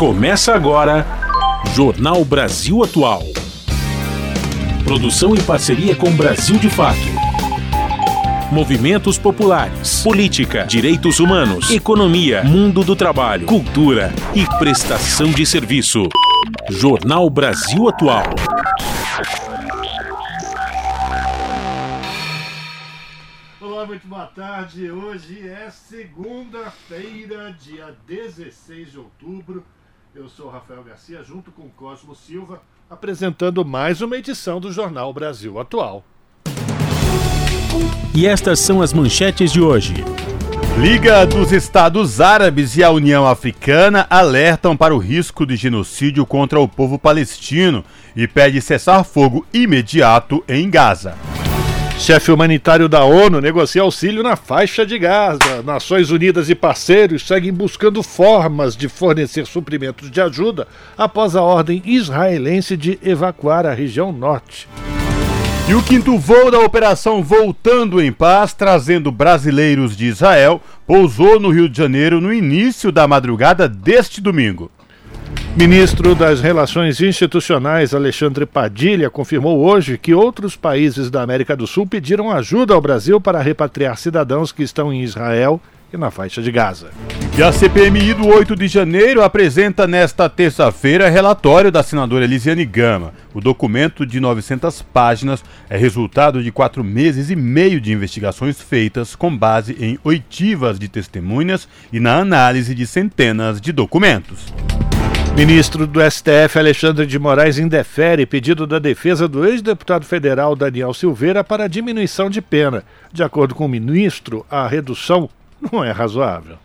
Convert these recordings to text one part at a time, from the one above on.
Começa agora Jornal Brasil Atual. Produção em parceria com Brasil de Fato. Movimentos populares, política, direitos humanos, economia, mundo do trabalho, cultura e prestação de serviço. Jornal Brasil Atual. Olá, muito boa tarde. Hoje é segunda-feira, dia 16 de outubro. Eu sou Rafael Garcia, junto com Cosmo Silva, apresentando mais uma edição do Jornal Brasil Atual. E estas são as manchetes de hoje. Liga dos Estados Árabes e a União Africana alertam para o risco de genocídio contra o povo palestino e pede cessar fogo imediato em Gaza. Chefe humanitário da ONU negocia auxílio na faixa de Gaza. Nações Unidas e parceiros seguem buscando formas de fornecer suprimentos de ajuda após a ordem israelense de evacuar a região norte. E o quinto voo da operação Voltando em Paz, trazendo brasileiros de Israel, pousou no Rio de Janeiro no início da madrugada deste domingo. Ministro das Relações Institucionais Alexandre Padilha confirmou hoje que outros países da América do Sul pediram ajuda ao Brasil para repatriar cidadãos que estão em Israel e na faixa de Gaza. E a CPMI do 8 de janeiro apresenta nesta terça-feira relatório da senadora Elisiane Gama. O documento de 900 páginas é resultado de quatro meses e meio de investigações feitas com base em oitivas de testemunhas e na análise de centenas de documentos. Ministro do STF Alexandre de Moraes indefere pedido da defesa do ex-deputado federal Daniel Silveira para diminuição de pena. De acordo com o ministro, a redução não é razoável.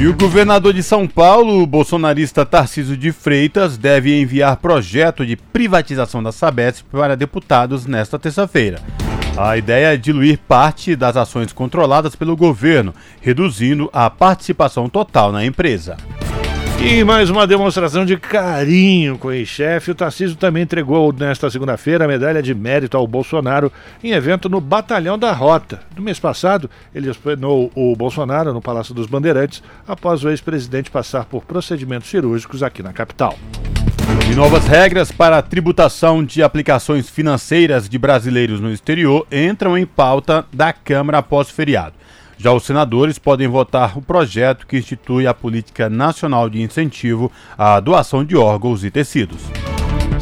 E o governador de São Paulo, o bolsonarista Tarciso de Freitas, deve enviar projeto de privatização da Sabesp para deputados nesta terça-feira. A ideia é diluir parte das ações controladas pelo governo, reduzindo a participação total na empresa. E mais uma demonstração de carinho com o ex-chefe. O Tarcísio também entregou nesta segunda-feira a medalha de mérito ao Bolsonaro em evento no Batalhão da Rota. No mês passado, ele hospedou o Bolsonaro no Palácio dos Bandeirantes após o ex-presidente passar por procedimentos cirúrgicos aqui na capital. E novas regras para a tributação de aplicações financeiras de brasileiros no exterior entram em pauta da Câmara após feriado. Já os senadores podem votar o projeto que institui a Política Nacional de Incentivo à Doação de Órgãos e Tecidos.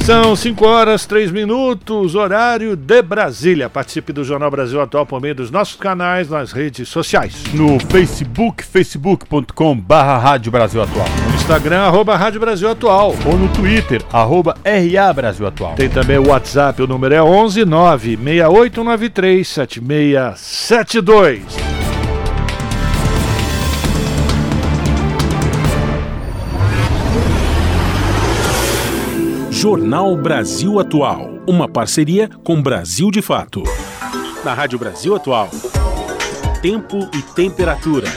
São 5 horas 3 minutos, horário de Brasília. Participe do Jornal Brasil Atual por meio dos nossos canais nas redes sociais. No Facebook, facebook.com barra Rádio Brasil Atual. No Instagram, arroba Rádio Brasil Atual. Ou no Twitter, arroba RA Brasil Atual. Tem também o WhatsApp, o número é 11 96893 7672. Jornal Brasil Atual, uma parceria com Brasil de Fato. Na Rádio Brasil Atual, tempo e temperatura.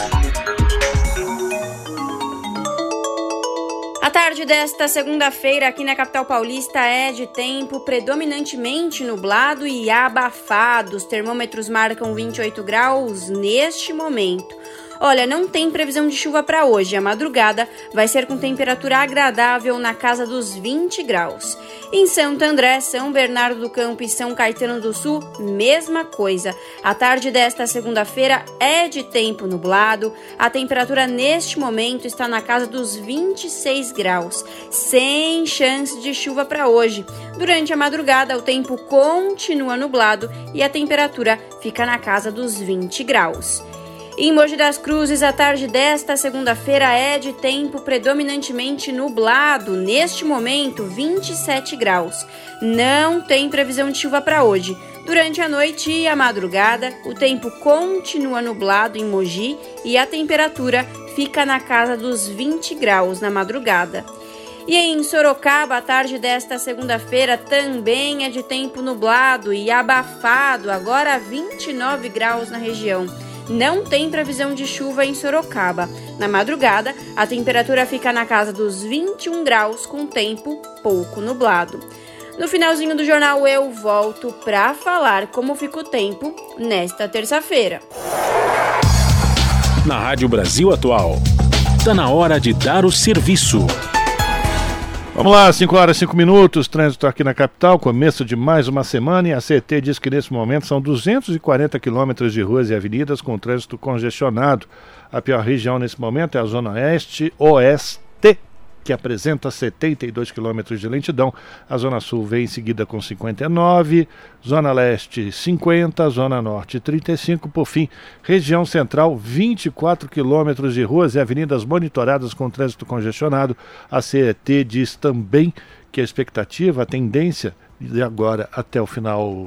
A tarde desta segunda-feira aqui na capital paulista é de tempo predominantemente nublado e abafado. Os termômetros marcam 28 graus neste momento. Olha, não tem previsão de chuva para hoje. A madrugada vai ser com temperatura agradável na casa dos 20 graus. Em Santo André, São Bernardo do Campo e São Caetano do Sul, mesma coisa. A tarde desta segunda-feira é de tempo nublado. A temperatura neste momento está na casa dos 26 graus, sem chance de chuva para hoje. Durante a madrugada, o tempo continua nublado e a temperatura fica na casa dos 20 graus. Em Mogi das Cruzes, a tarde desta segunda-feira é de tempo predominantemente nublado. Neste momento, 27 graus. Não tem previsão de chuva para hoje. Durante a noite e a madrugada, o tempo continua nublado em Mogi e a temperatura fica na casa dos 20 graus na madrugada. E em Sorocaba, a tarde desta segunda-feira também é de tempo nublado e abafado, agora 29 graus na região não tem previsão de chuva em Sorocaba. Na madrugada, a temperatura fica na casa dos 21 graus, com tempo pouco nublado. No finalzinho do jornal, eu volto para falar como fica o tempo nesta terça-feira. Na Rádio Brasil Atual, está na hora de dar o serviço. Vamos lá, 5 horas e 5 minutos, trânsito aqui na capital, começo de mais uma semana e a CT diz que nesse momento são 240 quilômetros de ruas e avenidas com trânsito congestionado. A pior região nesse momento é a Zona Oeste, Oeste que apresenta 72 quilômetros de lentidão. A Zona Sul vem em seguida com 59, Zona Leste 50, Zona Norte 35, por fim, região central 24 quilômetros de ruas e avenidas monitoradas com trânsito congestionado. A CET diz também que a expectativa, a tendência de agora até o final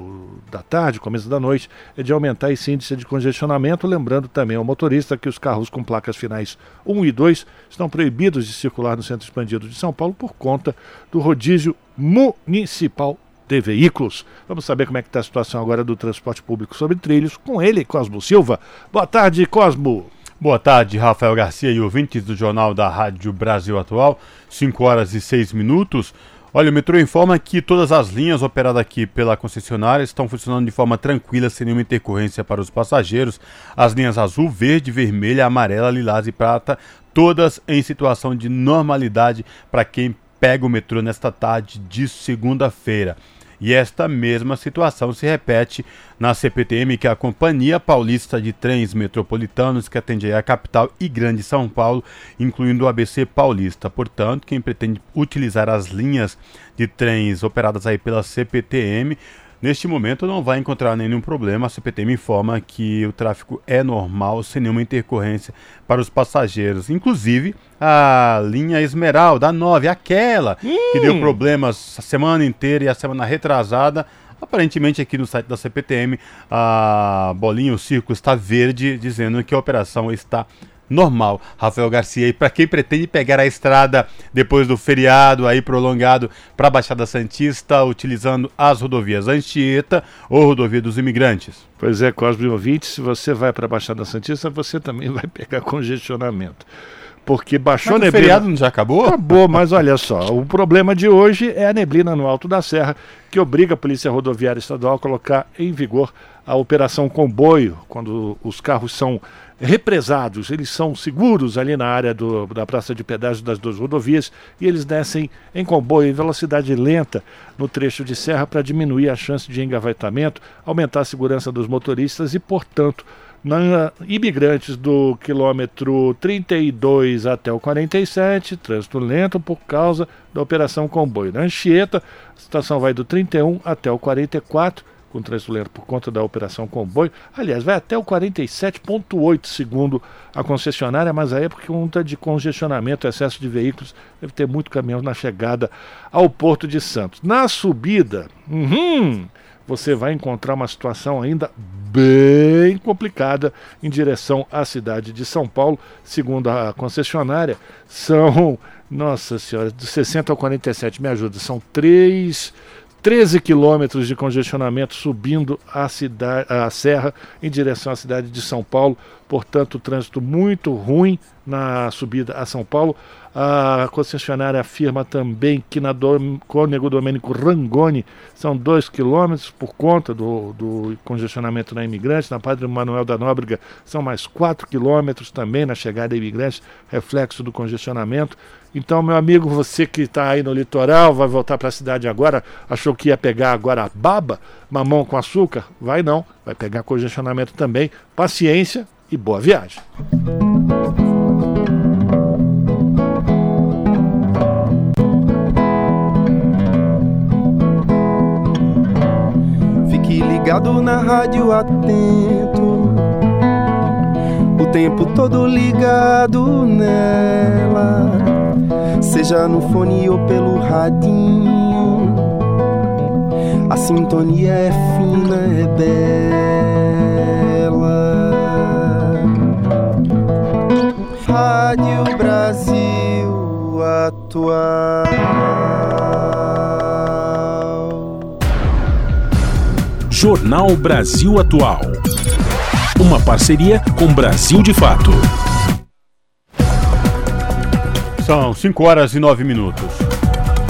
da tarde, começo da noite, é de aumentar esse índice de congestionamento, lembrando também ao motorista que os carros com placas finais 1 e 2 estão proibidos de circular no centro expandido de São Paulo por conta do rodízio municipal de veículos. Vamos saber como é que está a situação agora do transporte público sobre trilhos com ele, Cosmo Silva. Boa tarde, Cosmo. Boa tarde, Rafael Garcia e ouvintes do Jornal da Rádio Brasil Atual, 5 horas e 6 minutos. Olha, o metrô informa que todas as linhas operadas aqui pela concessionária estão funcionando de forma tranquila, sem nenhuma intercorrência para os passageiros. As linhas azul, verde, vermelha, amarela, lilás e prata, todas em situação de normalidade para quem pega o metrô nesta tarde de segunda-feira. E esta mesma situação se repete na CPTM, que é a Companhia Paulista de Trens Metropolitanos, que atende a capital e Grande São Paulo, incluindo o ABC Paulista. Portanto, quem pretende utilizar as linhas de trens operadas aí pela CPTM Neste momento não vai encontrar nenhum problema. A CPT me informa que o tráfego é normal, sem nenhuma intercorrência para os passageiros. Inclusive, a linha Esmeralda, a 9, aquela hum. que deu problemas a semana inteira e a semana retrasada. Aparentemente aqui no site da CPTM, a bolinha, o círculo está verde, dizendo que a operação está normal, Rafael Garcia. E para quem pretende pegar a estrada depois do feriado aí prolongado para a Baixada Santista, utilizando as rodovias Anchieta ou rodovia dos imigrantes. Pois é, Cosme ouvinte, se você vai para a Baixada Santista, você também vai pegar congestionamento. Porque baixou mas a neblina. O feriado não já acabou? Acabou, mas olha só, o problema de hoje é a neblina no alto da serra, que obriga a Polícia Rodoviária Estadual a colocar em vigor a operação comboio, quando os carros são represados, eles são seguros ali na área do, da praça de pedágio das duas rodovias e eles descem em comboio em velocidade lenta no trecho de serra para diminuir a chance de engavaitamento, aumentar a segurança dos motoristas e, portanto, na imigrantes do quilômetro 32 até o 47, trânsito lento por causa da operação comboio. Na Anchieta, a situação vai do 31 até o 44 com trânsito lento por conta da operação comboio. Aliás, vai até o 47,8 segundo a concessionária, mas aí é por conta de congestionamento, excesso de veículos, deve ter muito caminhão na chegada ao Porto de Santos. Na subida, uhum, você vai encontrar uma situação ainda bem complicada em direção à cidade de São Paulo, segundo a concessionária, são, nossa senhora, de 60 ao 47, me ajuda, são três 13 quilômetros de congestionamento subindo a, cidade, a serra em direção à cidade de São Paulo. Portanto, trânsito muito ruim na subida a São Paulo. A concessionária afirma também que na do, Cônego Domênico Rangoni são 2 quilômetros por conta do, do, congestionamento na imigrante. Na Padre Manuel da Nóbrega são mais 4 quilômetros também na chegada a imigrantes, reflexo do congestionamento. Então, meu amigo, você que está aí no litoral, vai voltar para a cidade agora, achou que ia pegar agora baba, mamão com açúcar? Vai não, vai pegar congestionamento também. Paciência e boa viagem. Fique ligado na rádio atento, o tempo todo ligado nela, seja no fone ou pelo radinho. A sintonia é fina, é bela. Rádio Brasil Atual. Jornal Brasil Atual. Uma parceria com Brasil de Fato. São 5 horas e 9 minutos.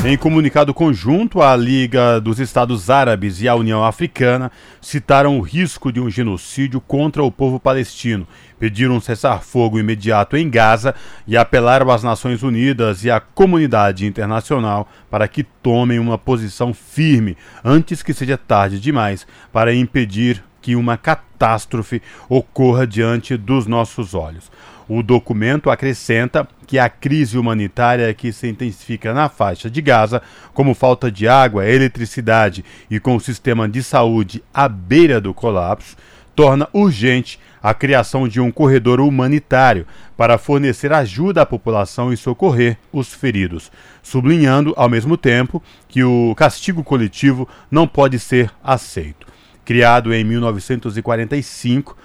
Em comunicado conjunto, a Liga dos Estados Árabes e a União Africana citaram o risco de um genocídio contra o povo palestino, pediram um cessar-fogo imediato em Gaza e apelaram às Nações Unidas e à comunidade internacional para que tomem uma posição firme antes que seja tarde demais para impedir que uma catástrofe ocorra diante dos nossos olhos. O documento acrescenta que a crise humanitária que se intensifica na faixa de Gaza, como falta de água, eletricidade e com o sistema de saúde à beira do colapso, torna urgente a criação de um corredor humanitário para fornecer ajuda à população e socorrer os feridos, sublinhando ao mesmo tempo que o castigo coletivo não pode ser aceito. Criado em 1945,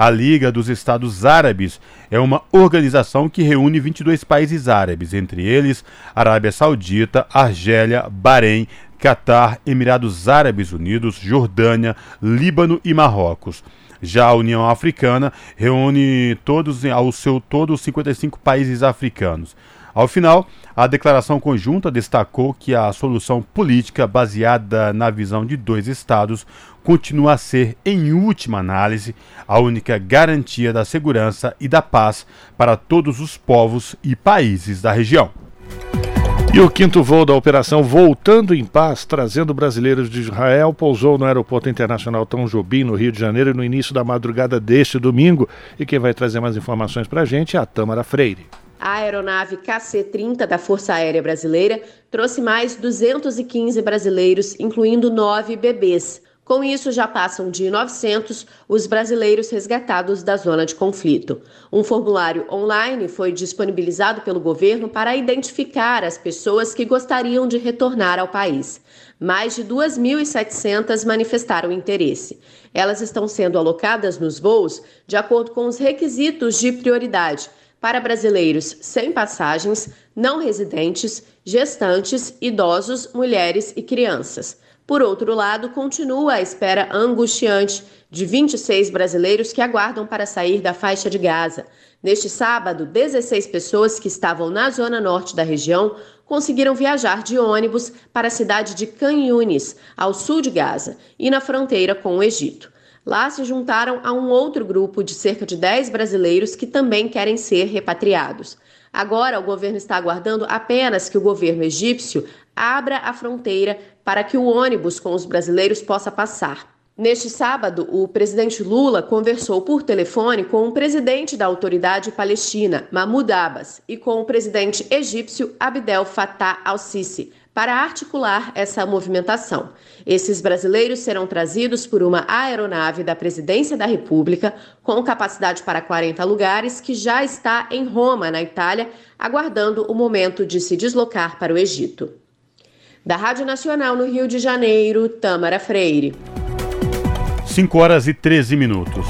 a Liga dos Estados Árabes é uma organização que reúne 22 países árabes, entre eles Arábia Saudita, Argélia, Bahrein, Catar, Emirados Árabes Unidos, Jordânia, Líbano e Marrocos. Já a União Africana reúne todos ao seu todo 55 países africanos. Ao final, a declaração conjunta destacou que a solução política baseada na visão de dois estados continua a ser, em última análise, a única garantia da segurança e da paz para todos os povos e países da região. E o quinto voo da operação Voltando em Paz, trazendo brasileiros de Israel, pousou no Aeroporto Internacional Tom Jobim, no Rio de Janeiro, no início da madrugada deste domingo. E quem vai trazer mais informações para a gente é a Tâmara Freire. A aeronave KC-30 da Força Aérea Brasileira trouxe mais 215 brasileiros, incluindo nove bebês. Com isso, já passam de 900 os brasileiros resgatados da zona de conflito. Um formulário online foi disponibilizado pelo governo para identificar as pessoas que gostariam de retornar ao país. Mais de 2.700 manifestaram interesse. Elas estão sendo alocadas nos voos de acordo com os requisitos de prioridade para brasileiros sem passagens, não residentes, gestantes, idosos, mulheres e crianças. Por outro lado, continua a espera angustiante de 26 brasileiros que aguardam para sair da faixa de Gaza. Neste sábado, 16 pessoas que estavam na zona norte da região conseguiram viajar de ônibus para a cidade de Can Yunis, ao sul de Gaza, e na fronteira com o Egito. Lá se juntaram a um outro grupo de cerca de 10 brasileiros que também querem ser repatriados. Agora, o governo está aguardando apenas que o governo egípcio abra a fronteira para que o ônibus com os brasileiros possa passar. Neste sábado, o presidente Lula conversou por telefone com o presidente da autoridade palestina, Mahmoud Abbas, e com o presidente egípcio Abdel Fattah al-Sisi para articular essa movimentação. Esses brasileiros serão trazidos por uma aeronave da Presidência da República, com capacidade para 40 lugares, que já está em Roma, na Itália, aguardando o momento de se deslocar para o Egito. Da Rádio Nacional no Rio de Janeiro, Tâmara Freire. 5 horas e 13 minutos.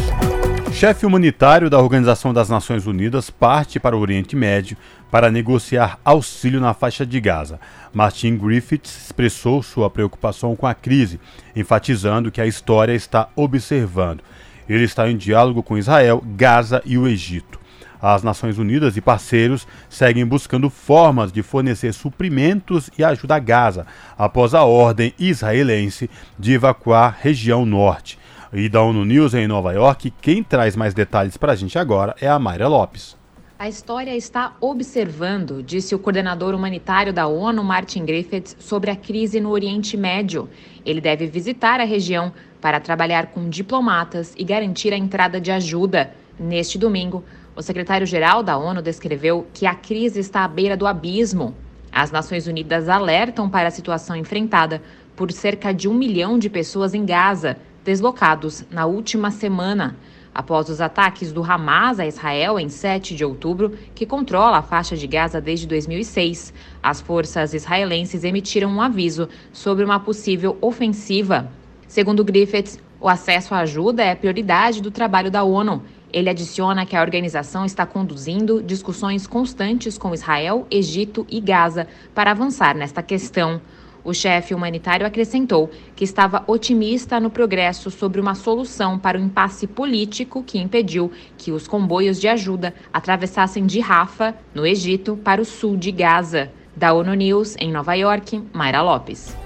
Chefe humanitário da Organização das Nações Unidas parte para o Oriente Médio para negociar auxílio na faixa de Gaza. Martin Griffiths expressou sua preocupação com a crise, enfatizando que a história está observando. Ele está em diálogo com Israel, Gaza e o Egito. As Nações Unidas e parceiros seguem buscando formas de fornecer suprimentos e ajuda a Gaza, após a ordem israelense de evacuar região norte. E da ONU News em Nova York, quem traz mais detalhes para a gente agora é a Mayra Lopes. A história está observando, disse o coordenador humanitário da ONU, Martin Griffiths, sobre a crise no Oriente Médio. Ele deve visitar a região para trabalhar com diplomatas e garantir a entrada de ajuda. Neste domingo, o secretário-geral da ONU descreveu que a crise está à beira do abismo. As Nações Unidas alertam para a situação enfrentada por cerca de um milhão de pessoas em Gaza deslocados na última semana, após os ataques do Hamas a Israel em 7 de outubro, que controla a faixa de Gaza desde 2006. As forças israelenses emitiram um aviso sobre uma possível ofensiva. Segundo Griffiths, o acesso à ajuda é prioridade do trabalho da ONU. Ele adiciona que a organização está conduzindo discussões constantes com Israel, Egito e Gaza para avançar nesta questão. O chefe humanitário acrescentou que estava otimista no progresso sobre uma solução para o impasse político que impediu que os comboios de ajuda atravessassem de Rafa, no Egito, para o sul de Gaza. Da ONU News, em Nova York, Mayra Lopes.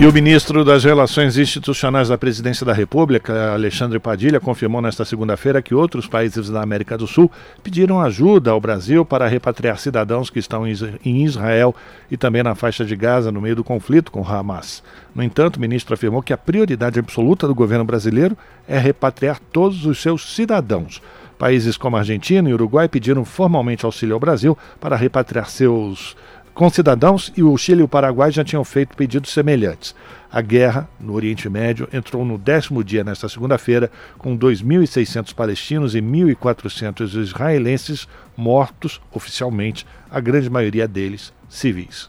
E o ministro das Relações Institucionais da Presidência da República, Alexandre Padilha, confirmou nesta segunda-feira que outros países da América do Sul pediram ajuda ao Brasil para repatriar cidadãos que estão em Israel e também na faixa de Gaza no meio do conflito com Hamas. No entanto, o ministro afirmou que a prioridade absoluta do governo brasileiro é repatriar todos os seus cidadãos. Países como Argentina e Uruguai pediram formalmente auxílio ao Brasil para repatriar seus concidadãos e o Chile e o Paraguai já tinham feito pedidos semelhantes. A guerra no Oriente Médio entrou no décimo dia nesta segunda-feira, com 2.600 palestinos e 1.400 israelenses mortos oficialmente, a grande maioria deles civis.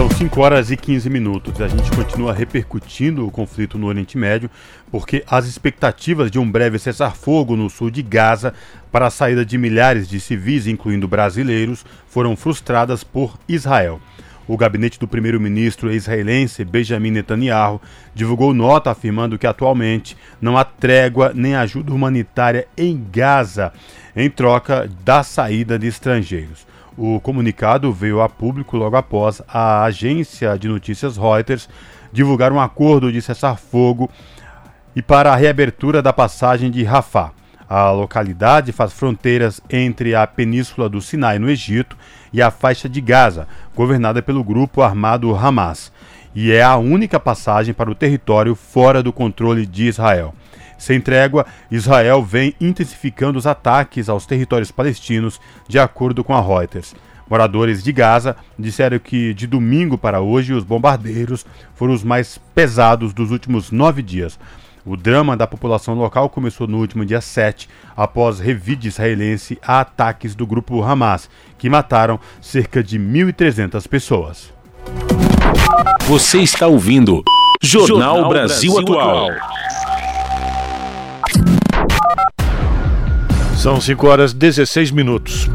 São 5 horas e 15 minutos. A gente continua repercutindo o conflito no Oriente Médio, porque as expectativas de um breve cessar-fogo no sul de Gaza para a saída de milhares de civis, incluindo brasileiros, foram frustradas por Israel. O gabinete do primeiro-ministro israelense Benjamin Netanyahu divulgou nota afirmando que atualmente não há trégua nem ajuda humanitária em Gaza em troca da saída de estrangeiros. O comunicado veio a público logo após a agência de notícias Reuters divulgar um acordo de cessar-fogo e para a reabertura da passagem de Rafah. A localidade faz fronteiras entre a península do Sinai, no Egito, e a faixa de Gaza, governada pelo grupo armado Hamas, e é a única passagem para o território fora do controle de Israel. Sem trégua, Israel vem intensificando os ataques aos territórios palestinos, de acordo com a Reuters. Moradores de Gaza disseram que de domingo para hoje os bombardeiros foram os mais pesados dos últimos nove dias. O drama da população local começou no último dia 7, após revide israelense a ataques do grupo Hamas, que mataram cerca de 1.300 pessoas. Você está ouvindo Jornal, Jornal Brasil, Brasil Atual. São 5 horas 16 minutos.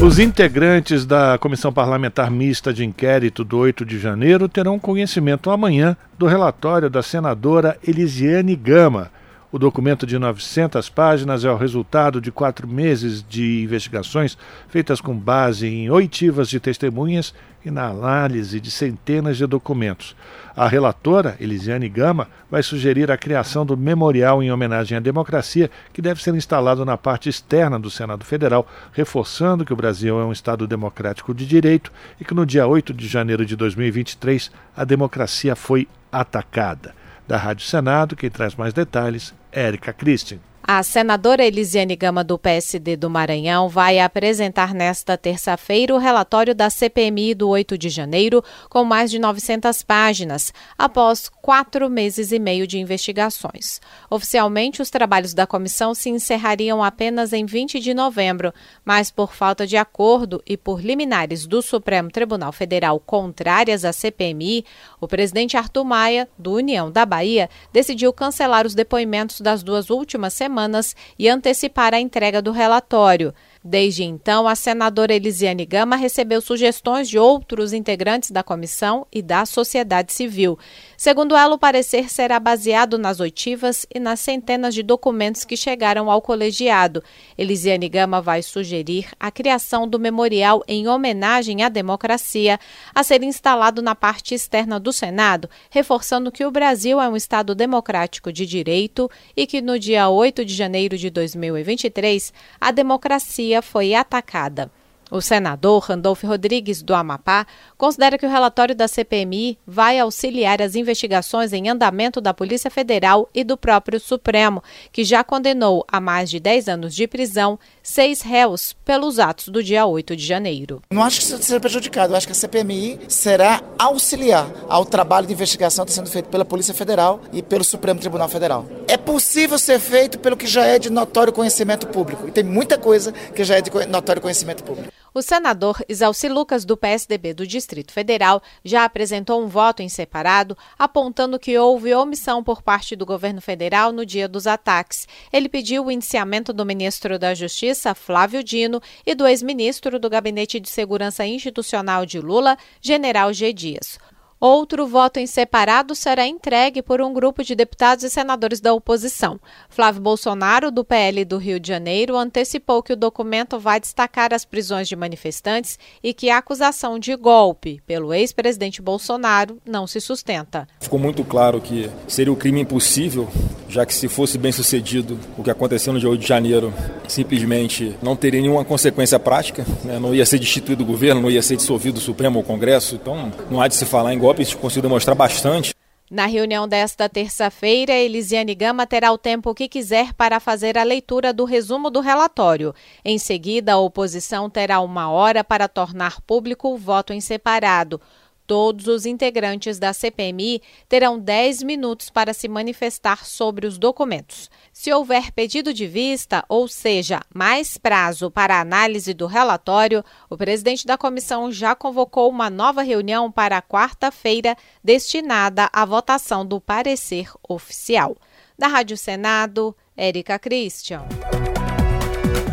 Os integrantes da Comissão Parlamentar Mista de Inquérito do 8 de janeiro terão conhecimento amanhã do relatório da senadora Elisiane Gama. O documento de 900 páginas é o resultado de quatro meses de investigações feitas com base em oitivas de testemunhas e na análise de centenas de documentos. A relatora, Elisiane Gama, vai sugerir a criação do memorial em homenagem à democracia, que deve ser instalado na parte externa do Senado Federal, reforçando que o Brasil é um Estado democrático de direito e que no dia 8 de janeiro de 2023 a democracia foi atacada. Da Rádio Senado, quem traz mais detalhes, Érica Christian. A senadora Elisiane Gama, do PSD do Maranhão, vai apresentar nesta terça-feira o relatório da CPMI do 8 de janeiro, com mais de 900 páginas, após quatro meses e meio de investigações. Oficialmente, os trabalhos da comissão se encerrariam apenas em 20 de novembro, mas por falta de acordo e por liminares do Supremo Tribunal Federal contrárias à CPMI, o presidente Arthur Maia, do União da Bahia, decidiu cancelar os depoimentos das duas últimas semanas semanas e antecipar a entrega do relatório. Desde então, a senadora Elisiane Gama recebeu sugestões de outros integrantes da comissão e da sociedade civil. Segundo ela, o parecer será baseado nas oitivas e nas centenas de documentos que chegaram ao colegiado. Elisiane Gama vai sugerir a criação do memorial em homenagem à democracia a ser instalado na parte externa do Senado, reforçando que o Brasil é um Estado democrático de direito e que no dia 8 de janeiro de 2023 a democracia foi atacada. O senador Randolfo Rodrigues, do Amapá, considera que o relatório da CPMI vai auxiliar as investigações em andamento da Polícia Federal e do próprio Supremo, que já condenou a mais de 10 anos de prisão seis réus pelos atos do dia 8 de janeiro. Não acho que isso seja prejudicado, acho que a CPMI será auxiliar ao trabalho de investigação que está sendo feito pela Polícia Federal e pelo Supremo Tribunal Federal. É possível ser feito pelo que já é de notório conhecimento público, e tem muita coisa que já é de notório conhecimento público. O senador Isalci Lucas, do PSDB do Distrito Federal, já apresentou um voto em separado, apontando que houve omissão por parte do governo federal no dia dos ataques. Ele pediu o indiciamento do ministro da Justiça, Flávio Dino, e do ex-ministro do Gabinete de Segurança Institucional de Lula, General G. Dias. Outro voto em separado será entregue por um grupo de deputados e senadores da oposição. Flávio Bolsonaro, do PL do Rio de Janeiro, antecipou que o documento vai destacar as prisões de manifestantes e que a acusação de golpe pelo ex-presidente Bolsonaro não se sustenta. Ficou muito claro que seria o um crime impossível, já que se fosse bem sucedido o que aconteceu no dia 8 de janeiro, simplesmente não teria nenhuma consequência prática, né? não ia ser destituído o governo, não ia ser dissolvido o Supremo ou o Congresso, então não há de se falar em golpe golpes conseguiu demonstrar bastante. Na reunião desta terça-feira, Elisiane Gama terá o tempo que quiser para fazer a leitura do resumo do relatório. Em seguida, a oposição terá uma hora para tornar público o voto em separado. Todos os integrantes da CPMI terão 10 minutos para se manifestar sobre os documentos. Se houver pedido de vista, ou seja, mais prazo para análise do relatório, o presidente da comissão já convocou uma nova reunião para quarta-feira destinada à votação do parecer oficial. Da Rádio Senado, Érica Christian.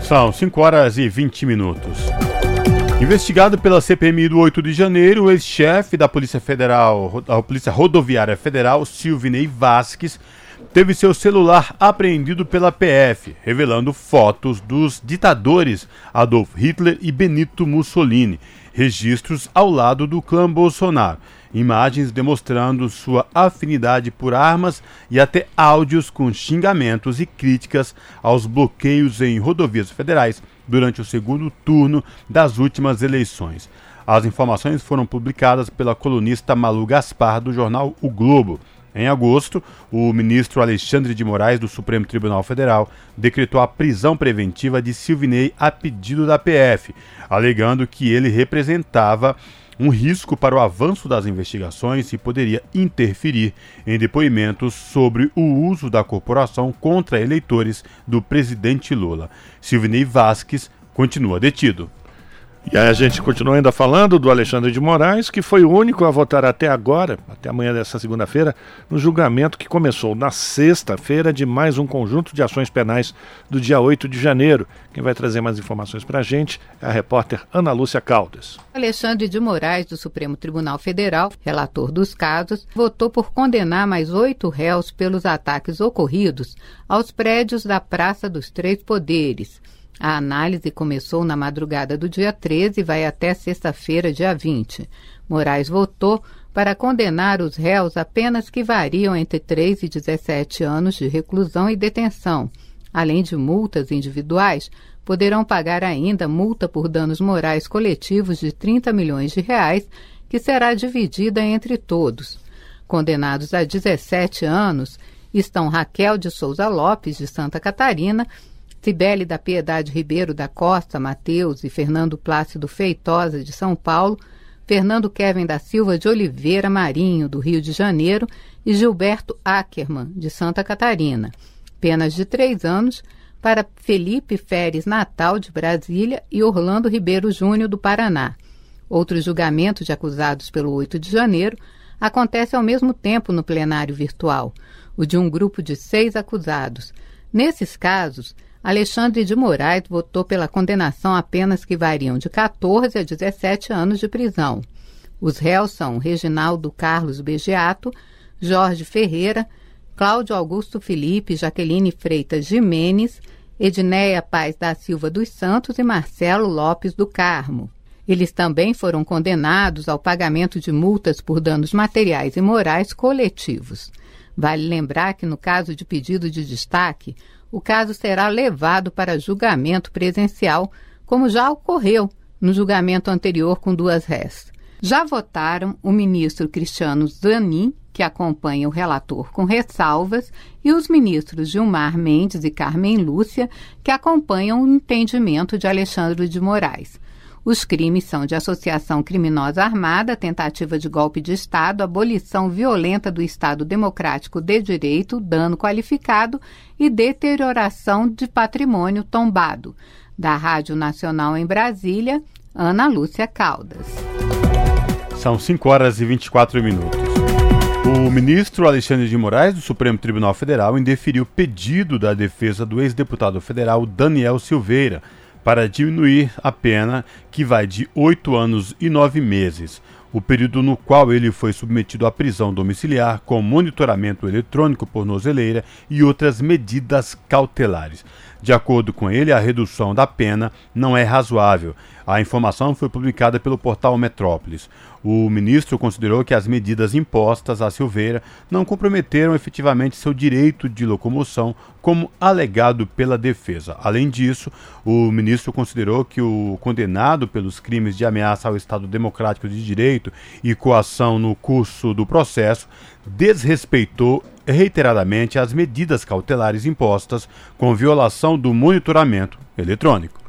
São 5 horas e 20 minutos. Investigado pela CPMI do 8 de janeiro, o ex-chefe da Polícia Federal, da Polícia Rodoviária Federal, Silvinei Vasques, teve seu celular apreendido pela PF, revelando fotos dos ditadores Adolf Hitler e Benito Mussolini, registros ao lado do clã Bolsonaro. Imagens demonstrando sua afinidade por armas e até áudios com xingamentos e críticas aos bloqueios em rodovias federais durante o segundo turno das últimas eleições. As informações foram publicadas pela colunista Malu Gaspar do jornal O Globo. Em agosto, o ministro Alexandre de Moraes do Supremo Tribunal Federal decretou a prisão preventiva de Silvinei a pedido da PF, alegando que ele representava um risco para o avanço das investigações e poderia interferir em depoimentos sobre o uso da corporação contra eleitores do presidente Lula. Silvinei Vasques continua detido. E aí a gente continua ainda falando do Alexandre de Moraes, que foi o único a votar até agora, até amanhã dessa segunda-feira, no julgamento que começou na sexta-feira de mais um conjunto de ações penais do dia 8 de janeiro. Quem vai trazer mais informações para a gente é a repórter Ana Lúcia Caldas. Alexandre de Moraes, do Supremo Tribunal Federal, relator dos casos, votou por condenar mais oito réus pelos ataques ocorridos aos prédios da Praça dos Três Poderes a análise começou na madrugada do dia 13 e vai até sexta-feira, dia 20. Moraes votou para condenar os réus a penas que variam entre 3 e 17 anos de reclusão e detenção. Além de multas individuais, poderão pagar ainda multa por danos morais coletivos de 30 milhões de reais, que será dividida entre todos. Condenados a 17 anos estão Raquel de Souza Lopes, de Santa Catarina, Cibele da Piedade Ribeiro da Costa, Mateus e Fernando Plácido Feitosa, de São Paulo, Fernando Kevin da Silva de Oliveira Marinho, do Rio de Janeiro, e Gilberto Ackerman, de Santa Catarina. Penas de três anos para Felipe Feres Natal, de Brasília, e Orlando Ribeiro Júnior, do Paraná. Outro julgamento de acusados pelo 8 de janeiro acontece ao mesmo tempo no plenário virtual, o de um grupo de seis acusados. Nesses casos, Alexandre de Moraes votou pela condenação a penas que variam de 14 a 17 anos de prisão. Os réus são Reginaldo Carlos Begeato, Jorge Ferreira, Cláudio Augusto Felipe, Jaqueline Freitas Jimenez, Edneia Paz da Silva dos Santos e Marcelo Lopes do Carmo. Eles também foram condenados ao pagamento de multas por danos materiais e morais coletivos. Vale lembrar que, no caso de pedido de destaque, o caso será levado para julgamento presencial, como já ocorreu no julgamento anterior com duas réis. Já votaram o ministro Cristiano Zanin, que acompanha o relator com ressalvas, e os ministros Gilmar Mendes e Carmen Lúcia, que acompanham o entendimento de Alexandre de Moraes. Os crimes são de associação criminosa armada, tentativa de golpe de Estado, abolição violenta do Estado democrático de direito, dano qualificado e deterioração de patrimônio tombado. Da Rádio Nacional em Brasília, Ana Lúcia Caldas. São 5 horas e 24 minutos. O ministro Alexandre de Moraes, do Supremo Tribunal Federal, indeferiu pedido da defesa do ex-deputado federal Daniel Silveira para diminuir a pena, que vai de oito anos e nove meses. o período no qual ele foi submetido à prisão domiciliar com monitoramento eletrônico por nozeleira e outras medidas cautelares. De acordo com ele, a redução da pena não é razoável. A informação foi publicada pelo portal Metrópolis. O ministro considerou que as medidas impostas a Silveira não comprometeram efetivamente seu direito de locomoção, como alegado pela defesa. Além disso, o ministro considerou que o condenado pelos crimes de ameaça ao Estado Democrático de Direito e coação no curso do processo desrespeitou reiteradamente as medidas cautelares impostas com violação do monitoramento eletrônico.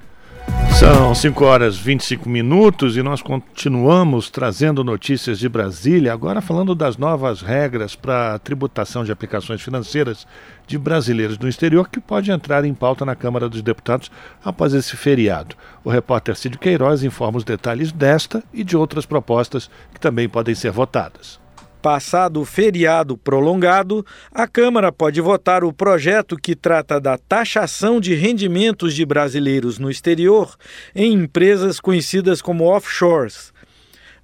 São 5 horas e 25 minutos e nós continuamos trazendo notícias de Brasília, agora falando das novas regras para tributação de aplicações financeiras de brasileiros no exterior, que pode entrar em pauta na Câmara dos Deputados após esse feriado. O repórter Cid Queiroz informa os detalhes desta e de outras propostas que também podem ser votadas. Passado o feriado prolongado, a Câmara pode votar o projeto que trata da taxação de rendimentos de brasileiros no exterior em empresas conhecidas como offshores.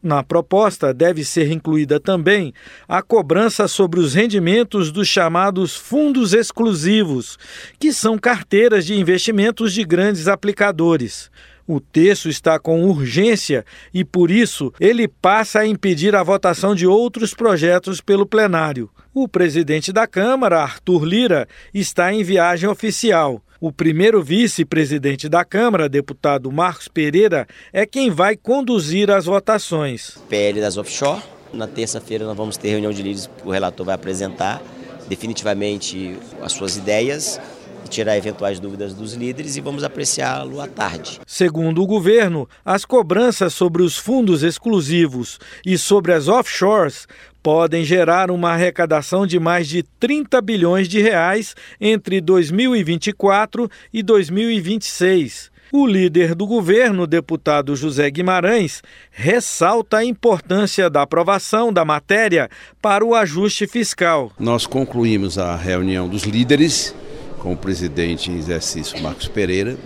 Na proposta, deve ser incluída também a cobrança sobre os rendimentos dos chamados fundos exclusivos, que são carteiras de investimentos de grandes aplicadores. O texto está com urgência e, por isso, ele passa a impedir a votação de outros projetos pelo plenário. O presidente da Câmara, Arthur Lira, está em viagem oficial. O primeiro vice-presidente da Câmara, deputado Marcos Pereira, é quem vai conduzir as votações. PL das offshore. Na terça-feira nós vamos ter reunião de líderes, o relator vai apresentar definitivamente as suas ideias tirar eventuais dúvidas dos líderes e vamos apreciá-lo à tarde. Segundo o governo, as cobranças sobre os fundos exclusivos e sobre as offshores podem gerar uma arrecadação de mais de 30 bilhões de reais entre 2024 e 2026. O líder do governo, deputado José Guimarães, ressalta a importância da aprovação da matéria para o ajuste fiscal. Nós concluímos a reunião dos líderes com o presidente em exercício Marcos Pereira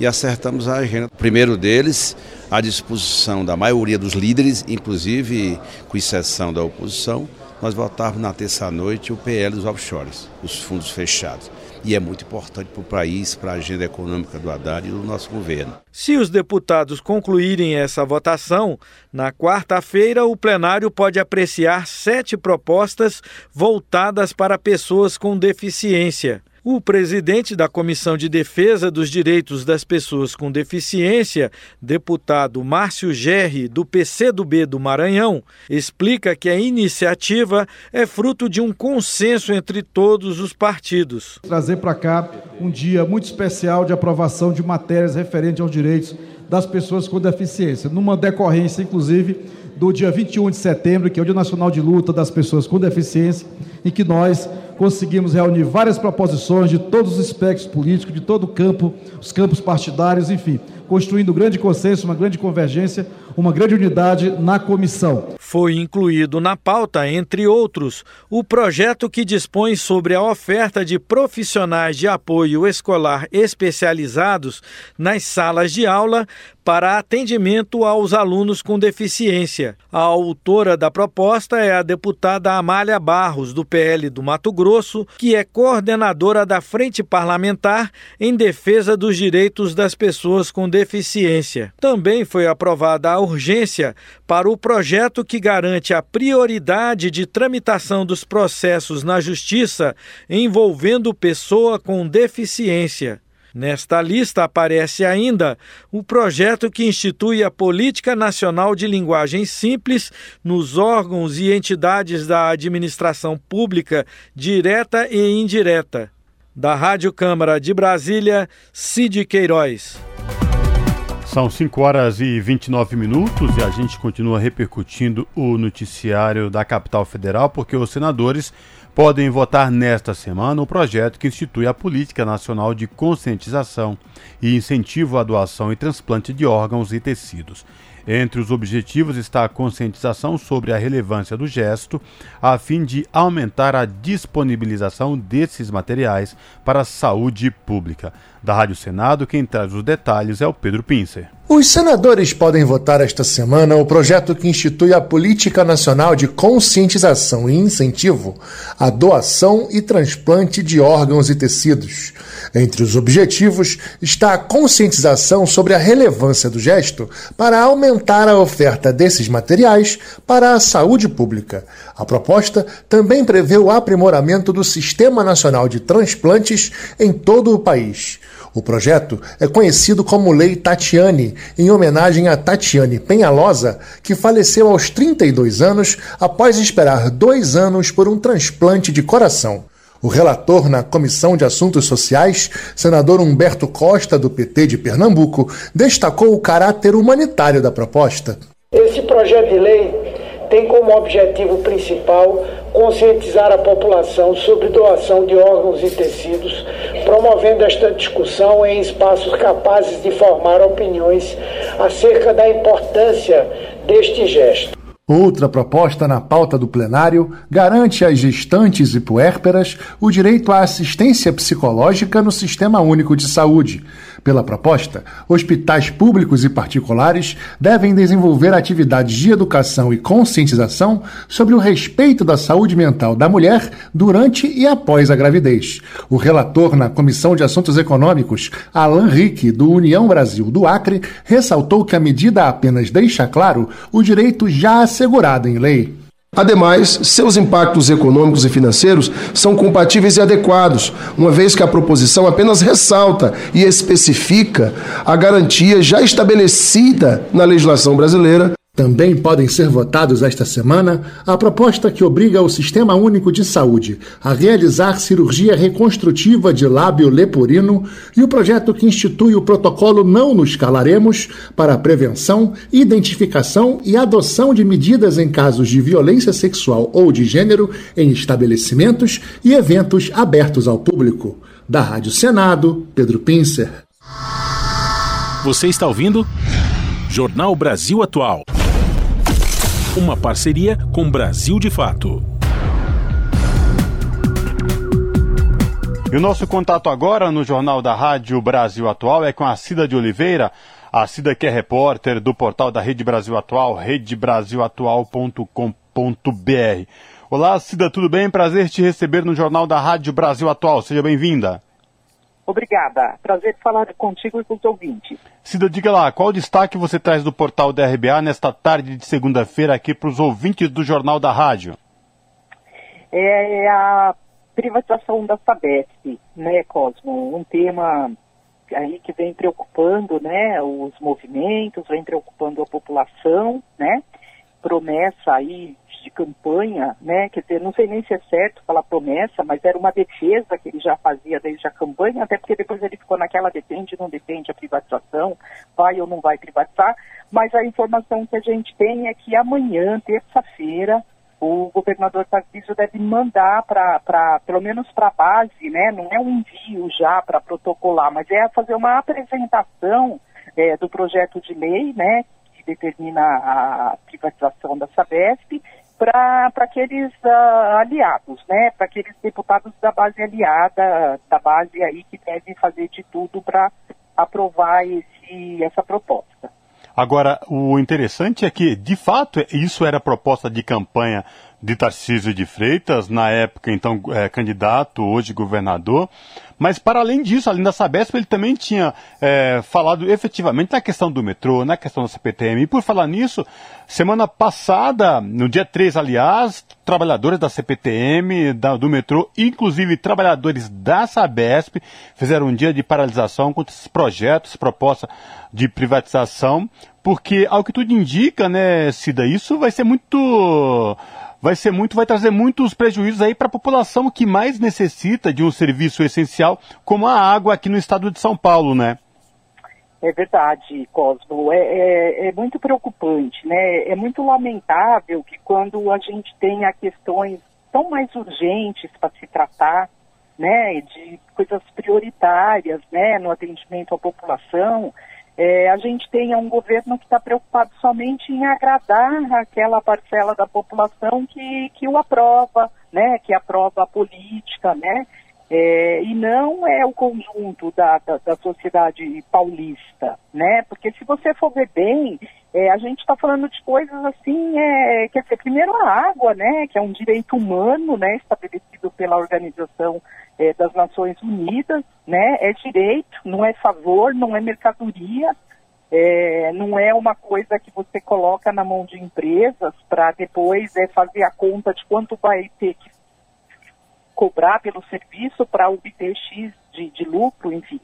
e acertamos a agenda. Primeiro deles, à disposição da maioria dos líderes, inclusive com exceção da oposição, nós votarmos na terça-noite o PL dos offshores, os fundos fechados. E é muito importante para o país, para a agenda econômica do Haddad e do nosso governo. Se os deputados concluírem essa votação, na quarta-feira o plenário pode apreciar sete propostas voltadas para pessoas com deficiência. O presidente da Comissão de Defesa dos Direitos das Pessoas com Deficiência, deputado Márcio Gerri, do PCdoB do Maranhão, explica que a iniciativa é fruto de um consenso entre todos os partidos. Trazer para cá um dia muito especial de aprovação de matérias referentes aos direitos das pessoas com deficiência, numa decorrência, inclusive, do dia 21 de setembro, que é o Dia Nacional de Luta das Pessoas com Deficiência, em que nós conseguimos reunir várias proposições de todos os espectros políticos, de todo o campo, os campos partidários, enfim, construindo um grande consenso, uma grande convergência, uma grande unidade na comissão. Foi incluído na pauta, entre outros, o projeto que dispõe sobre a oferta de profissionais de apoio escolar especializados nas salas de aula para atendimento aos alunos com deficiência. A autora da proposta é a deputada Amália Barros, do PL do Mato Grosso, que é coordenadora da Frente Parlamentar em defesa dos direitos das pessoas com deficiência. Também foi aprovada a urgência para o projeto que garante a prioridade de tramitação dos processos na Justiça envolvendo pessoa com deficiência. Nesta lista aparece ainda o projeto que institui a Política Nacional de Linguagem Simples nos órgãos e entidades da administração pública, direta e indireta. Da Rádio Câmara de Brasília, Cid Queiroz. São 5 horas e 29 minutos e a gente continua repercutindo o noticiário da capital federal porque os senadores podem votar nesta semana o projeto que institui a Política Nacional de Conscientização e Incentivo à Doação e Transplante de Órgãos e Tecidos. Entre os objetivos está a conscientização sobre a relevância do gesto, a fim de aumentar a disponibilização desses materiais para a saúde pública. Da Rádio Senado, quem traz os detalhes é o Pedro Pincer. Os senadores podem votar esta semana o projeto que institui a Política Nacional de Conscientização e Incentivo à Doação e Transplante de Órgãos e Tecidos. Entre os objetivos está a conscientização sobre a relevância do gesto para aumentar a oferta desses materiais para a saúde pública. A proposta também prevê o aprimoramento do Sistema Nacional de Transplantes em todo o país. O projeto é conhecido como Lei Tatiane, em homenagem a Tatiane Penhalosa, que faleceu aos 32 anos após esperar dois anos por um transplante de coração. O relator na Comissão de Assuntos Sociais, senador Humberto Costa, do PT de Pernambuco, destacou o caráter humanitário da proposta. Esse projeto de lei tem como objetivo principal conscientizar a população sobre doação de órgãos e tecidos, promovendo esta discussão em espaços capazes de formar opiniões acerca da importância deste gesto. Outra proposta na pauta do plenário garante às gestantes e puérperas o direito à assistência psicológica no Sistema Único de Saúde. Pela proposta, hospitais públicos e particulares devem desenvolver atividades de educação e conscientização sobre o respeito da saúde mental da mulher durante e após a gravidez. O relator na Comissão de Assuntos Econômicos, Alan Rick, do União Brasil do Acre, ressaltou que a medida apenas deixa claro o direito já assegurado em lei. Ademais, seus impactos econômicos e financeiros são compatíveis e adequados, uma vez que a proposição apenas ressalta e especifica a garantia já estabelecida na legislação brasileira também podem ser votados esta semana a proposta que obriga o Sistema Único de Saúde a realizar cirurgia reconstrutiva de lábio leporino e o projeto que institui o protocolo Não Nos Calaremos para a prevenção, identificação e adoção de medidas em casos de violência sexual ou de gênero em estabelecimentos e eventos abertos ao público. Da Rádio Senado, Pedro Pincer. Você está ouvindo? Jornal Brasil Atual uma parceria com Brasil de Fato. E o nosso contato agora no Jornal da Rádio Brasil Atual é com a Cida de Oliveira, a Cida que é repórter do portal da Rede Brasil Atual, redebrasilatual.com.br. Olá, Cida, tudo bem? Prazer te receber no Jornal da Rádio Brasil Atual. Seja bem-vinda. Obrigada. Prazer falar contigo e com os ouvintes. Cida, diga lá, qual destaque você traz do portal da RBA nesta tarde de segunda-feira aqui para os ouvintes do Jornal da Rádio? É a privatização da Sabesp, né, Cosmo? Um tema aí que vem preocupando, né, os movimentos, vem preocupando a população, né? Promessa aí de campanha, né? Quer dizer, não sei nem se é certo falar promessa, mas era uma defesa que ele já fazia desde a campanha, até porque depois ele ficou naquela depende, não depende a privatização, vai ou não vai privatizar. Mas a informação que a gente tem é que amanhã, terça-feira, o governador Tarcísio deve mandar para, pelo menos para a base, né? Não é um envio já para protocolar, mas é fazer uma apresentação é, do projeto de lei, né? Que determina a privatização da Sabesp para aqueles uh, aliados, né? Para aqueles deputados da base aliada, da base aí que devem fazer de tudo para aprovar esse, essa proposta. Agora, o interessante é que, de fato, isso era proposta de campanha de Tarcísio de Freitas, na época, então, é, candidato, hoje governador. Mas, para além disso, além da Sabesp, ele também tinha é, falado efetivamente na questão do metrô, na questão da CPTM. E por falar nisso, semana passada, no dia 3, aliás, trabalhadores da CPTM, da, do metrô, inclusive trabalhadores da Sabesp, fizeram um dia de paralisação contra esses projetos, proposta de privatização, porque, ao que tudo indica, né, Cida, isso vai ser muito vai ser muito, vai trazer muitos prejuízos aí para a população que mais necessita de um serviço essencial, como a água aqui no estado de São Paulo, né? É verdade, Cosmo. É, é, é, muito preocupante, né? É muito lamentável que quando a gente tenha questões tão mais urgentes para se tratar, né, de coisas prioritárias, né, no atendimento à população, é, a gente tenha um governo que está preocupado somente em agradar aquela parcela da população que, que o aprova, né, que aprova a política, né, É, e não é o conjunto da, da, da, sociedade paulista, né? Porque se você for ver bem, é, a gente está falando de coisas assim, é, quer dizer, primeiro a água, né? Que é um direito humano, né? Estabelecido pela Organização é, das Nações Unidas, né? É direito, não é favor, não é mercadoria, é, não é uma coisa que você coloca na mão de empresas para depois é, fazer a conta de quanto vai ter que cobrar pelo serviço para obter X de, de lucro, enfim.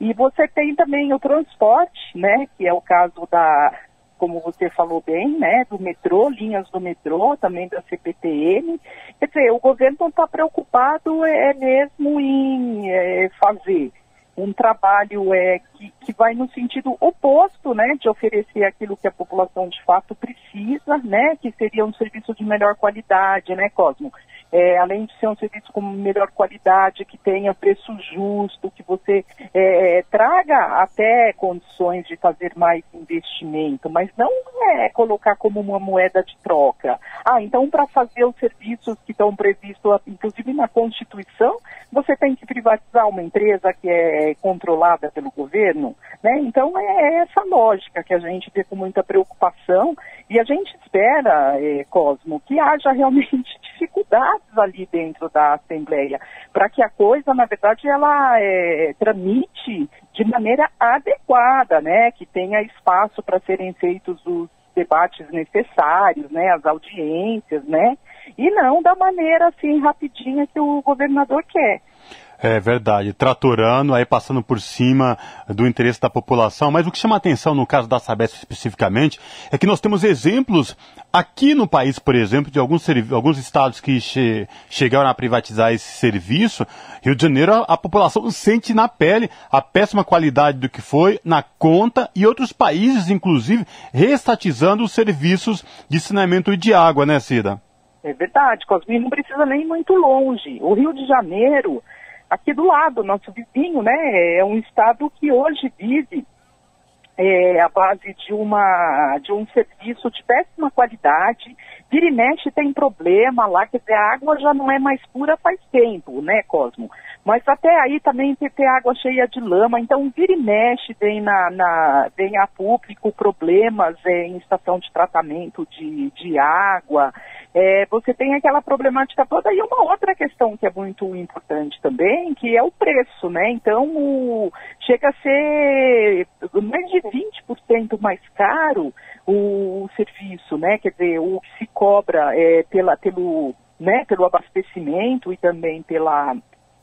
E você tem também o transporte, né, que é o caso da, como você falou bem, né, do metrô, linhas do metrô, também da CPTM. Quer dizer, o governo não está preocupado é mesmo em é, fazer um trabalho é, que, que vai no sentido oposto, né, de oferecer aquilo que a população de fato precisa, né, que seria um serviço de melhor qualidade, né, Cosmo? É, além de ser um serviço com melhor qualidade, que tenha preço justo, que você é, traga até condições de fazer mais investimento, mas não é colocar como uma moeda de troca. Ah, então para fazer os serviços que estão previstos, inclusive na Constituição, você tem que privatizar uma empresa que é controlada pelo governo, né? Então é essa lógica que a gente vê com muita preocupação e a gente espera, eh, Cosmo, que haja realmente ali dentro da Assembleia, para que a coisa, na verdade, ela é, tramite de maneira adequada, né? Que tenha espaço para serem feitos os debates necessários, né? As audiências, né? E não da maneira assim rapidinha que o governador quer. É verdade, tratorando, aí passando por cima do interesse da população. Mas o que chama atenção no caso da Sabesp especificamente é que nós temos exemplos aqui no país, por exemplo, de alguns, alguns estados que che chegaram a privatizar esse serviço. Rio de Janeiro, a, a população sente na pele a péssima qualidade do que foi, na conta, e outros países, inclusive, restatizando os serviços de saneamento e de água, né, Cida? É verdade, Cosminho, não precisa nem ir muito longe. O Rio de Janeiro aqui do lado, nosso vizinho, né? É um estado que hoje vive é, a base de, uma, de um serviço de péssima qualidade. Vira e mexe tem problema lá, quer dizer, a água já não é mais pura faz tempo, né, Cosmo? Mas até aí também tem, tem água cheia de lama, então vira e mexe vem, na, na, vem a público problemas é, em estação de tratamento de, de água é, você tem aquela problemática toda e uma outra questão que é muito importante também, que é o preço, né? Então, o, chega a ser mais de 20% mais caro o, o, serviço, né? Quer dizer, o que se cobra é, pela, pelo, né, pelo abastecimento e também pela,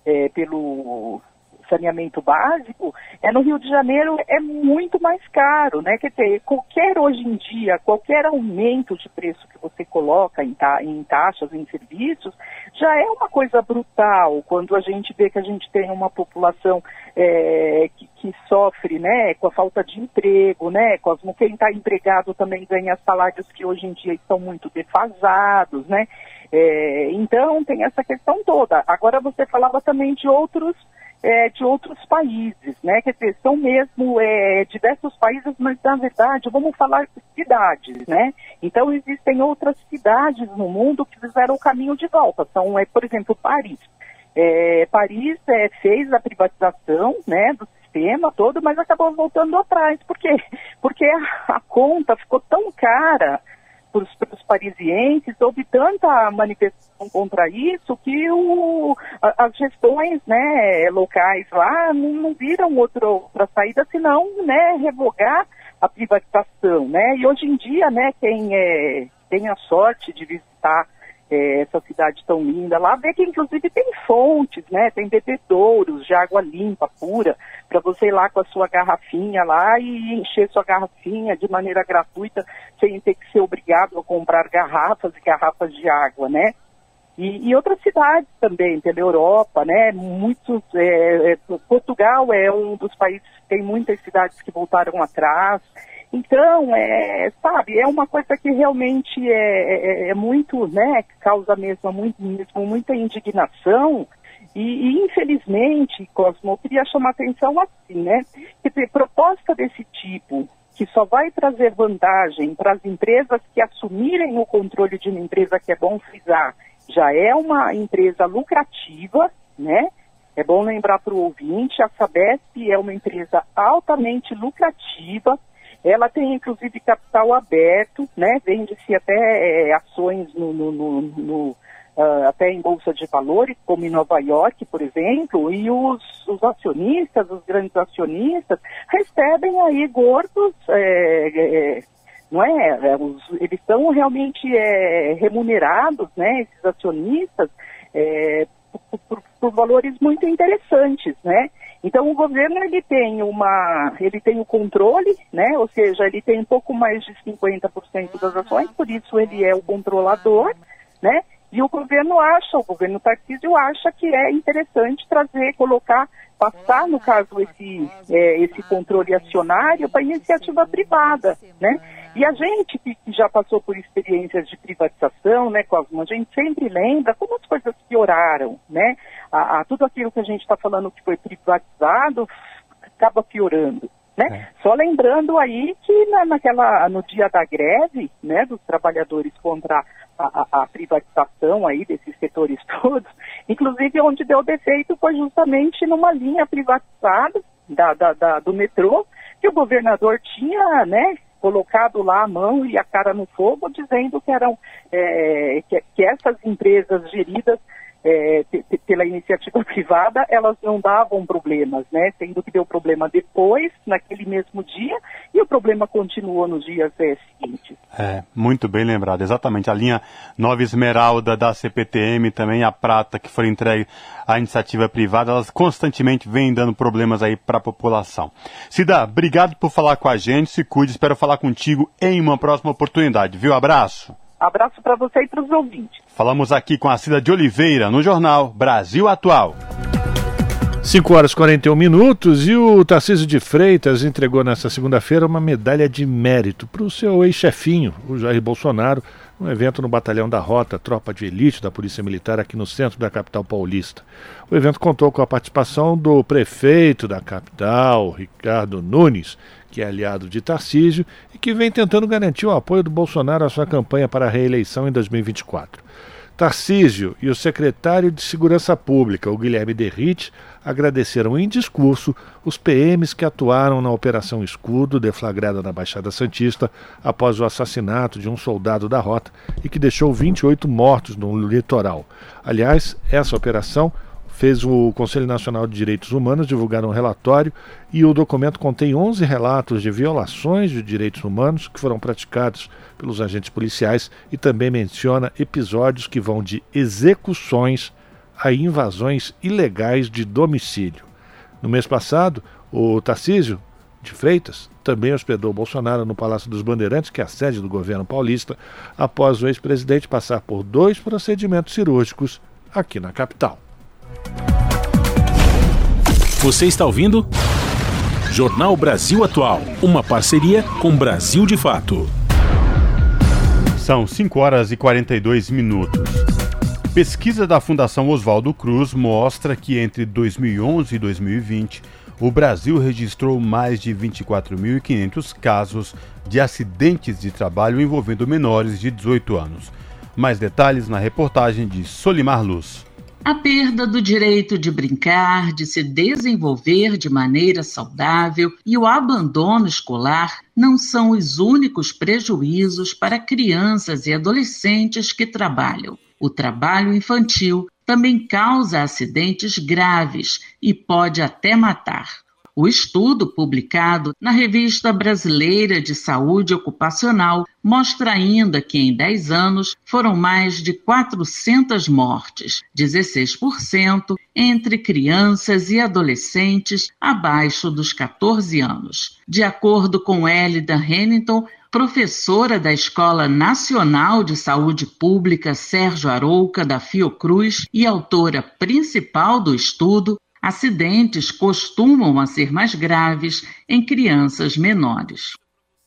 é, pelo saneamento básico, é no Rio de Janeiro é muito mais caro, né? Quer dizer, qualquer hoje em dia, qualquer aumento de preço que você coloca em, ta em taxas, em serviços, já é uma coisa brutal quando a gente vê que a gente tem uma população é, que, que, sofre, né, com a falta de emprego, né, Cosmo, quem está empregado também ganha salários que hoje em dia estão muito defasados, né, é, então tem essa questão toda. Agora você falava também de outros é, de outros países, né? Quer dizer, são mesmo é, diversos países, mas na verdade vamos falar de cidades, né? Então existem outras cidades no mundo que fizeram o caminho de volta. São, é, por exemplo, Paris. É, Paris é, fez a privatização, né, do sistema todo, mas acabou voltando atrás. Por quê? Porque a, a conta ficou tão cara para os parisienses, houve tanta manifestação contra isso que o, a, as gestões né, locais lá não, não viram outra, outra saída senão né, revogar a privatização. Né? E hoje em dia, né, quem é, tem a sorte de visitar é, essa cidade tão linda lá, vê que inclusive tem fontes, né? Tem bebedouros de água limpa, pura, para você ir lá com a sua garrafinha lá e encher sua garrafinha de maneira gratuita, sem ter que ser obrigado a comprar garrafas e garrafas de água, né? E, e outras cidades também, pela Europa, né? Muitos, é, é, Portugal é um dos países que tem muitas cidades que voltaram atrás. Então, é, sabe, é uma coisa que realmente é, é, é muito, né, causa mesmo, muito, mesmo muita indignação. E, e, infelizmente, Cosmo, eu queria chamar atenção assim, né? Quer dizer, proposta desse tipo, que só vai trazer vantagem para as empresas que assumirem o controle de uma empresa que é bom frisar, já é uma empresa lucrativa, né? É bom lembrar para o ouvinte, a Sabesp é uma empresa altamente lucrativa, ela tem inclusive capital aberto, né? Vende-se até é, ações no, no, no, no uh, até em bolsa de valores, como em Nova York, por exemplo, e os, os acionistas, os grandes acionistas, recebem aí gordos, é, é, não é? é eles são realmente é, remunerados, né? Esses acionistas é, por, por, por valores muito interessantes, né? Então o governo ele tem uma, ele tem o controle, né? Ou seja, ele tem um pouco mais de 50% das ações, por isso ele é o controlador, né? E o governo acha, o governo Tarcísio acha que é interessante trazer, colocar, passar, no caso, esse, é, esse controle acionário para iniciativa privada, né? E a gente que, já passou por experiências de privatização, né, Cosmo, a gente sempre lembra como as coisas pioraram, né? A, a tudo aquilo que a gente está falando que foi privatizado acaba piorando. Né? É. Só lembrando aí que na, naquela, no dia da greve né, dos trabalhadores contra a, a, privatização aí desses setores todos, inclusive onde deu defeito foi justamente numa linha privatizada da, da, da, do metrô, que o governador tinha, né, colocado lá a mão e a cara no fogo, dizendo que eram é, que, que essas empresas geridas é, pela iniciativa privada, elas não davam problemas, né? Sendo que deu problema depois, naquele mesmo dia, e o problema continuou nos dias é, seguintes. É, muito bem lembrado, exatamente. A linha Nova Esmeralda da CPTM, também a Prata, que foi entregue à iniciativa privada, elas constantemente vêm dando problemas aí para a população. Cida, obrigado por falar com a gente, se cuide, espero falar contigo em uma próxima oportunidade, viu? Abraço. Abraço para você e para os ouvintes. Falamos aqui com a Cida de Oliveira no jornal Brasil Atual. 5 horas e 41 minutos e o Tarcísio de Freitas entregou nesta segunda-feira uma medalha de mérito para o seu ex-chefinho, o Jair Bolsonaro, num evento no Batalhão da Rota, tropa de elite da Polícia Militar aqui no centro da capital paulista. O evento contou com a participação do prefeito da capital, Ricardo Nunes, que é aliado de Tarcísio e que vem tentando garantir o apoio do Bolsonaro à sua campanha para a reeleição em 2024. Tarcísio e o secretário de Segurança Pública, o Guilherme Derrite, agradeceram em discurso os PMs que atuaram na Operação Escudo, deflagrada na Baixada Santista após o assassinato de um soldado da rota e que deixou 28 mortos no litoral. Aliás, essa operação fez o Conselho Nacional de Direitos Humanos divulgar um relatório e o documento contém 11 relatos de violações de direitos humanos que foram praticados pelos agentes policiais e também menciona episódios que vão de execuções a invasões ilegais de domicílio. No mês passado, o Tarcísio de Freitas também hospedou Bolsonaro no Palácio dos Bandeirantes, que é a sede do governo paulista, após o ex-presidente passar por dois procedimentos cirúrgicos aqui na capital. Você está ouvindo? Jornal Brasil Atual, uma parceria com Brasil de Fato. São 5 horas e 42 minutos. Pesquisa da Fundação Oswaldo Cruz mostra que entre 2011 e 2020, o Brasil registrou mais de 24.500 casos de acidentes de trabalho envolvendo menores de 18 anos. Mais detalhes na reportagem de Solimar Luz. A perda do direito de brincar, de se desenvolver de maneira saudável e o abandono escolar não são os únicos prejuízos para crianças e adolescentes que trabalham. O trabalho infantil também causa acidentes graves e pode até matar. O estudo, publicado na Revista Brasileira de Saúde Ocupacional, mostra ainda que em 10 anos foram mais de 400 mortes, 16% entre crianças e adolescentes abaixo dos 14 anos. De acordo com Elida Hennington, professora da Escola Nacional de Saúde Pública Sérgio Arouca, da Fiocruz, e autora principal do estudo, acidentes costumam ser mais graves em crianças menores.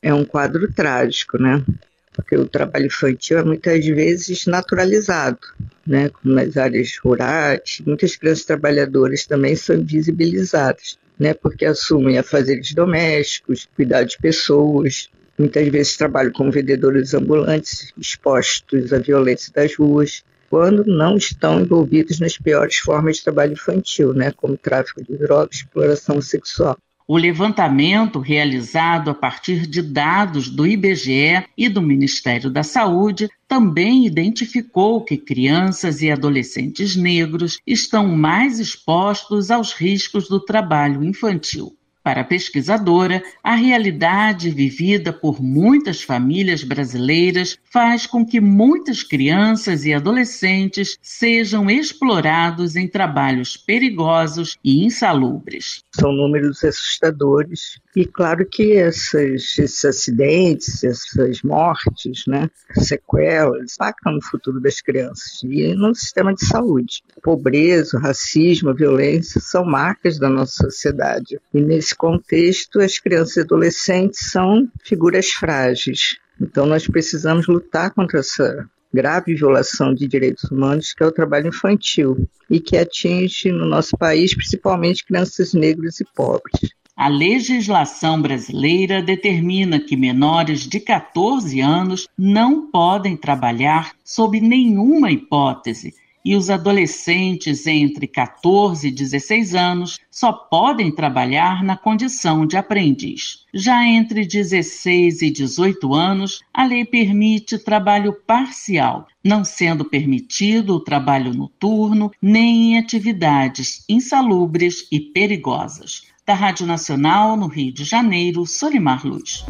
É um quadro trágico, né? Porque o trabalho infantil é muitas vezes naturalizado, né? Como nas áreas rurais, muitas crianças trabalhadoras também são invisibilizadas, né? Porque assumem afazeres domésticos, cuidar de pessoas, muitas vezes trabalham como vendedores ambulantes, expostos à violência das ruas. Quando não estão envolvidos nas piores formas de trabalho infantil, né, como tráfico de drogas, exploração sexual. O levantamento, realizado a partir de dados do IBGE e do Ministério da Saúde, também identificou que crianças e adolescentes negros estão mais expostos aos riscos do trabalho infantil. Para a pesquisadora, a realidade vivida por muitas famílias brasileiras faz com que muitas crianças e adolescentes sejam explorados em trabalhos perigosos e insalubres. São números assustadores e claro que esses, esses acidentes, essas mortes, né, sequelas, impactam no futuro das crianças e no sistema de saúde. Pobreza, racismo, violência são marcas da nossa sociedade. E nesse contexto, as crianças e adolescentes são figuras frágeis. Então nós precisamos lutar contra essa grave violação de direitos humanos, que é o trabalho infantil, e que atinge no nosso país principalmente crianças negras e pobres. A legislação brasileira determina que menores de 14 anos não podem trabalhar sob nenhuma hipótese e os adolescentes entre 14 e 16 anos só podem trabalhar na condição de aprendiz. Já entre 16 e 18 anos, a lei permite trabalho parcial, não sendo permitido o trabalho noturno nem em atividades insalubres e perigosas. Da Rádio Nacional, no Rio de Janeiro, Solimar Luz.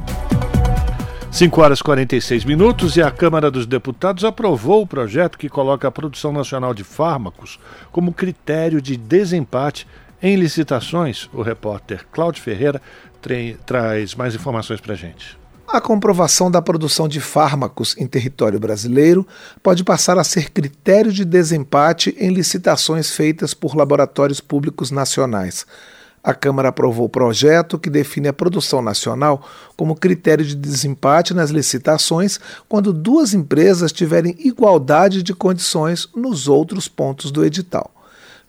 5 horas e 46 minutos e a Câmara dos Deputados aprovou o projeto que coloca a produção nacional de fármacos como critério de desempate em licitações. O repórter Cláudio Ferreira traz mais informações para a gente. A comprovação da produção de fármacos em território brasileiro pode passar a ser critério de desempate em licitações feitas por laboratórios públicos nacionais. A Câmara aprovou o projeto que define a produção nacional como critério de desempate nas licitações quando duas empresas tiverem igualdade de condições nos outros pontos do edital.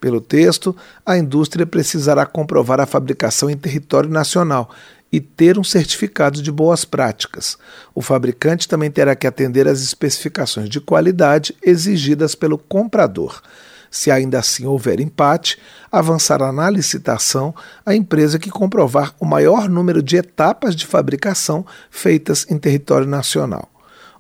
Pelo texto, a indústria precisará comprovar a fabricação em território nacional e ter um certificado de boas práticas. O fabricante também terá que atender às especificações de qualidade exigidas pelo comprador. Se ainda assim houver empate, avançará na licitação a empresa que comprovar o maior número de etapas de fabricação feitas em território nacional.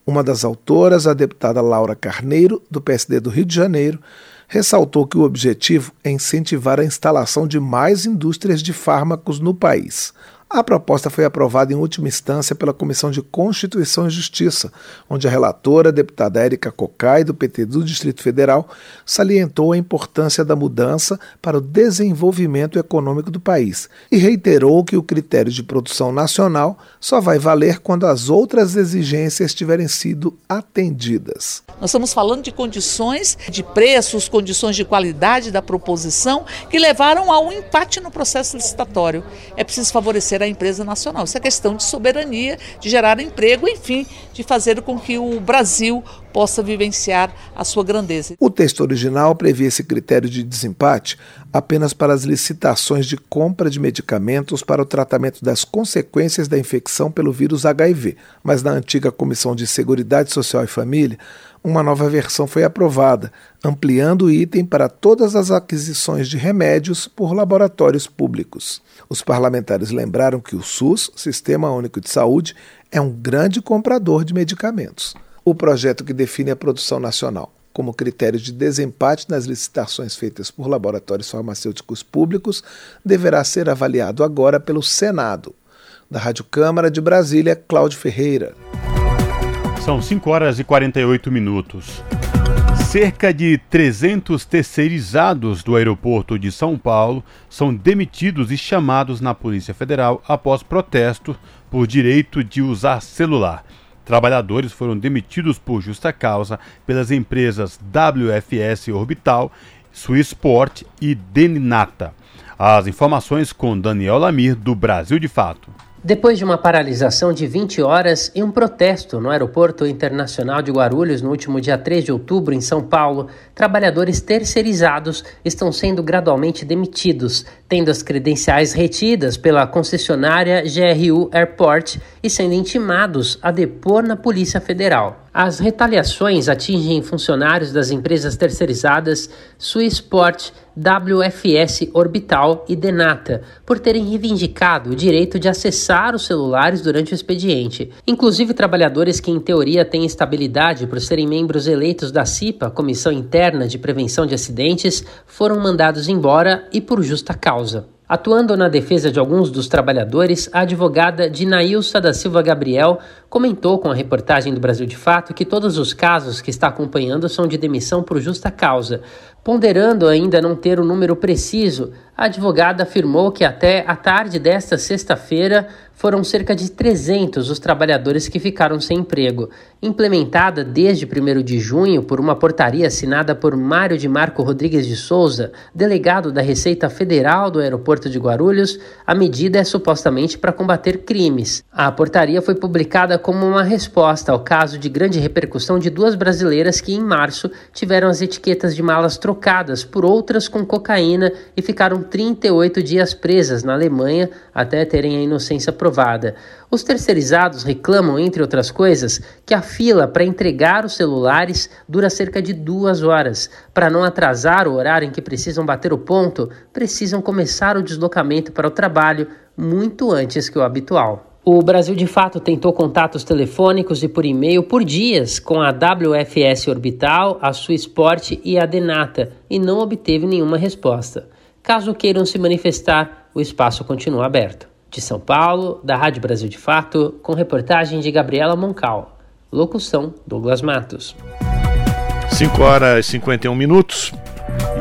Uma das autoras, a deputada Laura Carneiro, do PSD do Rio de Janeiro, ressaltou que o objetivo é incentivar a instalação de mais indústrias de fármacos no país. A proposta foi aprovada em última instância pela Comissão de Constituição e Justiça, onde a relatora, a deputada Érica Cocai, do PT do Distrito Federal, salientou a importância da mudança para o desenvolvimento econômico do país e reiterou que o critério de produção nacional só vai valer quando as outras exigências tiverem sido atendidas. Nós estamos falando de condições de preços, condições de qualidade da proposição que levaram ao empate no processo licitatório. É preciso favorecer a empresa nacional. Isso é questão de soberania, de gerar emprego, enfim, de fazer com que o Brasil possa vivenciar a sua grandeza. O texto original previa esse critério de desempate apenas para as licitações de compra de medicamentos para o tratamento das consequências da infecção pelo vírus HIV, mas na antiga Comissão de Seguridade Social e Família, uma nova versão foi aprovada, ampliando o item para todas as aquisições de remédios por laboratórios públicos. Os parlamentares lembraram que o SUS, Sistema Único de Saúde, é um grande comprador de medicamentos. O projeto que define a produção nacional como critério de desempate nas licitações feitas por laboratórios farmacêuticos públicos deverá ser avaliado agora pelo Senado. Da Rádio Câmara de Brasília, Cláudio Ferreira. São 5 horas e 48 minutos. Cerca de 300 terceirizados do aeroporto de São Paulo são demitidos e chamados na Polícia Federal após protesto por direito de usar celular. Trabalhadores foram demitidos por justa causa pelas empresas WFS Orbital, Swissport e Deninata. As informações com Daniel Lamir, do Brasil de Fato. Depois de uma paralisação de 20 horas e um protesto no Aeroporto Internacional de Guarulhos no último dia 3 de outubro, em São Paulo, trabalhadores terceirizados estão sendo gradualmente demitidos, tendo as credenciais retidas pela concessionária GRU Airport e sendo intimados a depor na Polícia Federal. As retaliações atingem funcionários das empresas terceirizadas Swissport, WFS Orbital e Denata, por terem reivindicado o direito de acessar os celulares durante o expediente. Inclusive trabalhadores que, em teoria, têm estabilidade por serem membros eleitos da CIPA, Comissão Interna de Prevenção de Acidentes, foram mandados embora e por justa causa causa. Atuando na defesa de alguns dos trabalhadores, a advogada Dinailsa da Silva Gabriel comentou com a reportagem do Brasil de Fato que todos os casos que está acompanhando são de demissão por justa causa. Ponderando ainda não ter o número preciso, a advogada afirmou que até a tarde desta sexta-feira foram cerca de 300 os trabalhadores que ficaram sem emprego. Implementada desde 1 de junho por uma portaria assinada por Mário de Marco Rodrigues de Souza, delegado da Receita Federal do Aeroporto de Guarulhos, a medida é supostamente para combater crimes. A portaria foi publicada como uma resposta ao caso de grande repercussão de duas brasileiras que, em março, tiveram as etiquetas de malas trocadas por outras com cocaína e ficaram 38 dias presas na Alemanha até terem a inocência provada. Os terceirizados reclamam, entre outras coisas, que a fila para entregar os celulares dura cerca de duas horas. Para não atrasar o horário em que precisam bater o ponto, precisam começar o deslocamento para o trabalho muito antes que o habitual. O Brasil de fato tentou contatos telefônicos e por e-mail por dias com a WFS Orbital, a Swissport e a Denata e não obteve nenhuma resposta. Caso queiram se manifestar, o espaço continua aberto. De São Paulo, da Rádio Brasil de Fato, com reportagem de Gabriela Moncal. Locução: Douglas Matos. 5 horas e 51 minutos.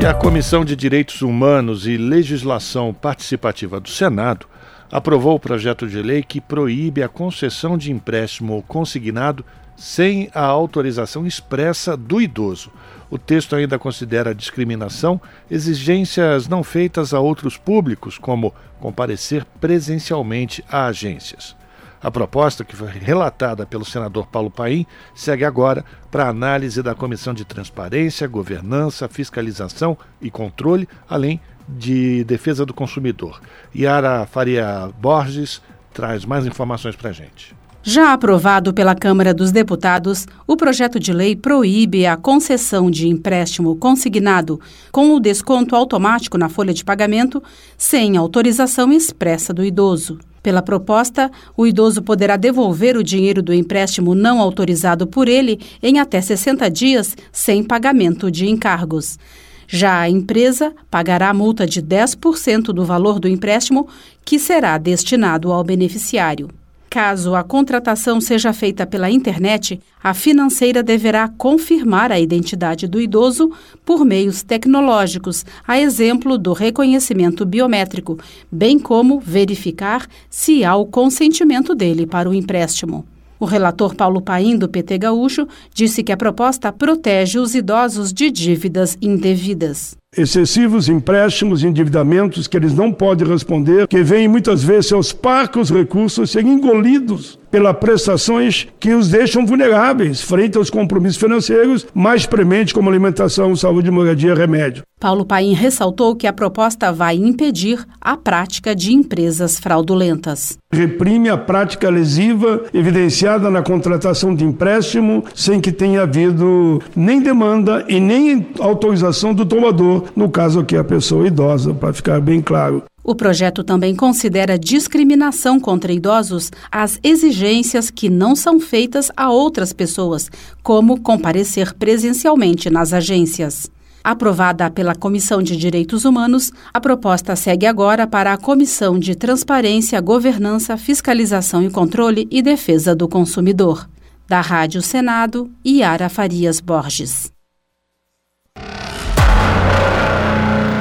E a Comissão de Direitos Humanos e Legislação Participativa do Senado aprovou o projeto de lei que proíbe a concessão de empréstimo consignado sem a autorização expressa do idoso. O texto ainda considera discriminação exigências não feitas a outros públicos, como comparecer presencialmente a agências. A proposta, que foi relatada pelo senador Paulo Paim, segue agora para análise da Comissão de Transparência, Governança, Fiscalização e Controle, além de Defesa do Consumidor. Yara Faria Borges traz mais informações para a gente. Já aprovado pela Câmara dos Deputados, o projeto de lei proíbe a concessão de empréstimo consignado com o desconto automático na folha de pagamento sem autorização expressa do idoso. Pela proposta, o idoso poderá devolver o dinheiro do empréstimo não autorizado por ele em até 60 dias sem pagamento de encargos. Já a empresa pagará a multa de 10% do valor do empréstimo, que será destinado ao beneficiário. Caso a contratação seja feita pela internet, a financeira deverá confirmar a identidade do idoso por meios tecnológicos, a exemplo do reconhecimento biométrico, bem como verificar se há o consentimento dele para o empréstimo. O relator Paulo Paim, do PT Gaúcho, disse que a proposta protege os idosos de dívidas indevidas excessivos empréstimos e endividamentos que eles não podem responder, que vêm muitas vezes seus parcos recursos serem engolidos pelas prestações que os deixam vulneráveis frente aos compromissos financeiros mais prementes como alimentação, saúde, moradia, remédio. Paulo Paim ressaltou que a proposta vai impedir a prática de empresas fraudulentas. Reprime a prática lesiva evidenciada na contratação de empréstimo sem que tenha havido nem demanda e nem autorização do tomador no caso aqui a pessoa idosa, para ficar bem claro. O projeto também considera discriminação contra idosos as exigências que não são feitas a outras pessoas, como comparecer presencialmente nas agências. Aprovada pela Comissão de Direitos Humanos, a proposta segue agora para a Comissão de Transparência, Governança, Fiscalização e Controle e Defesa do Consumidor. Da Rádio Senado, Yara Farias Borges.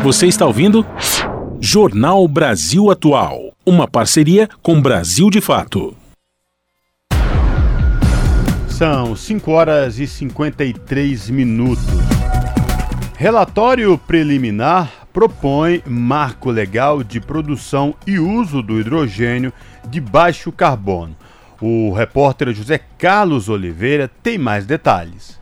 Você está ouvindo? Jornal Brasil Atual. Uma parceria com Brasil de Fato. São 5 horas e 53 minutos. Relatório preliminar propõe marco legal de produção e uso do hidrogênio de baixo carbono. O repórter José Carlos Oliveira tem mais detalhes.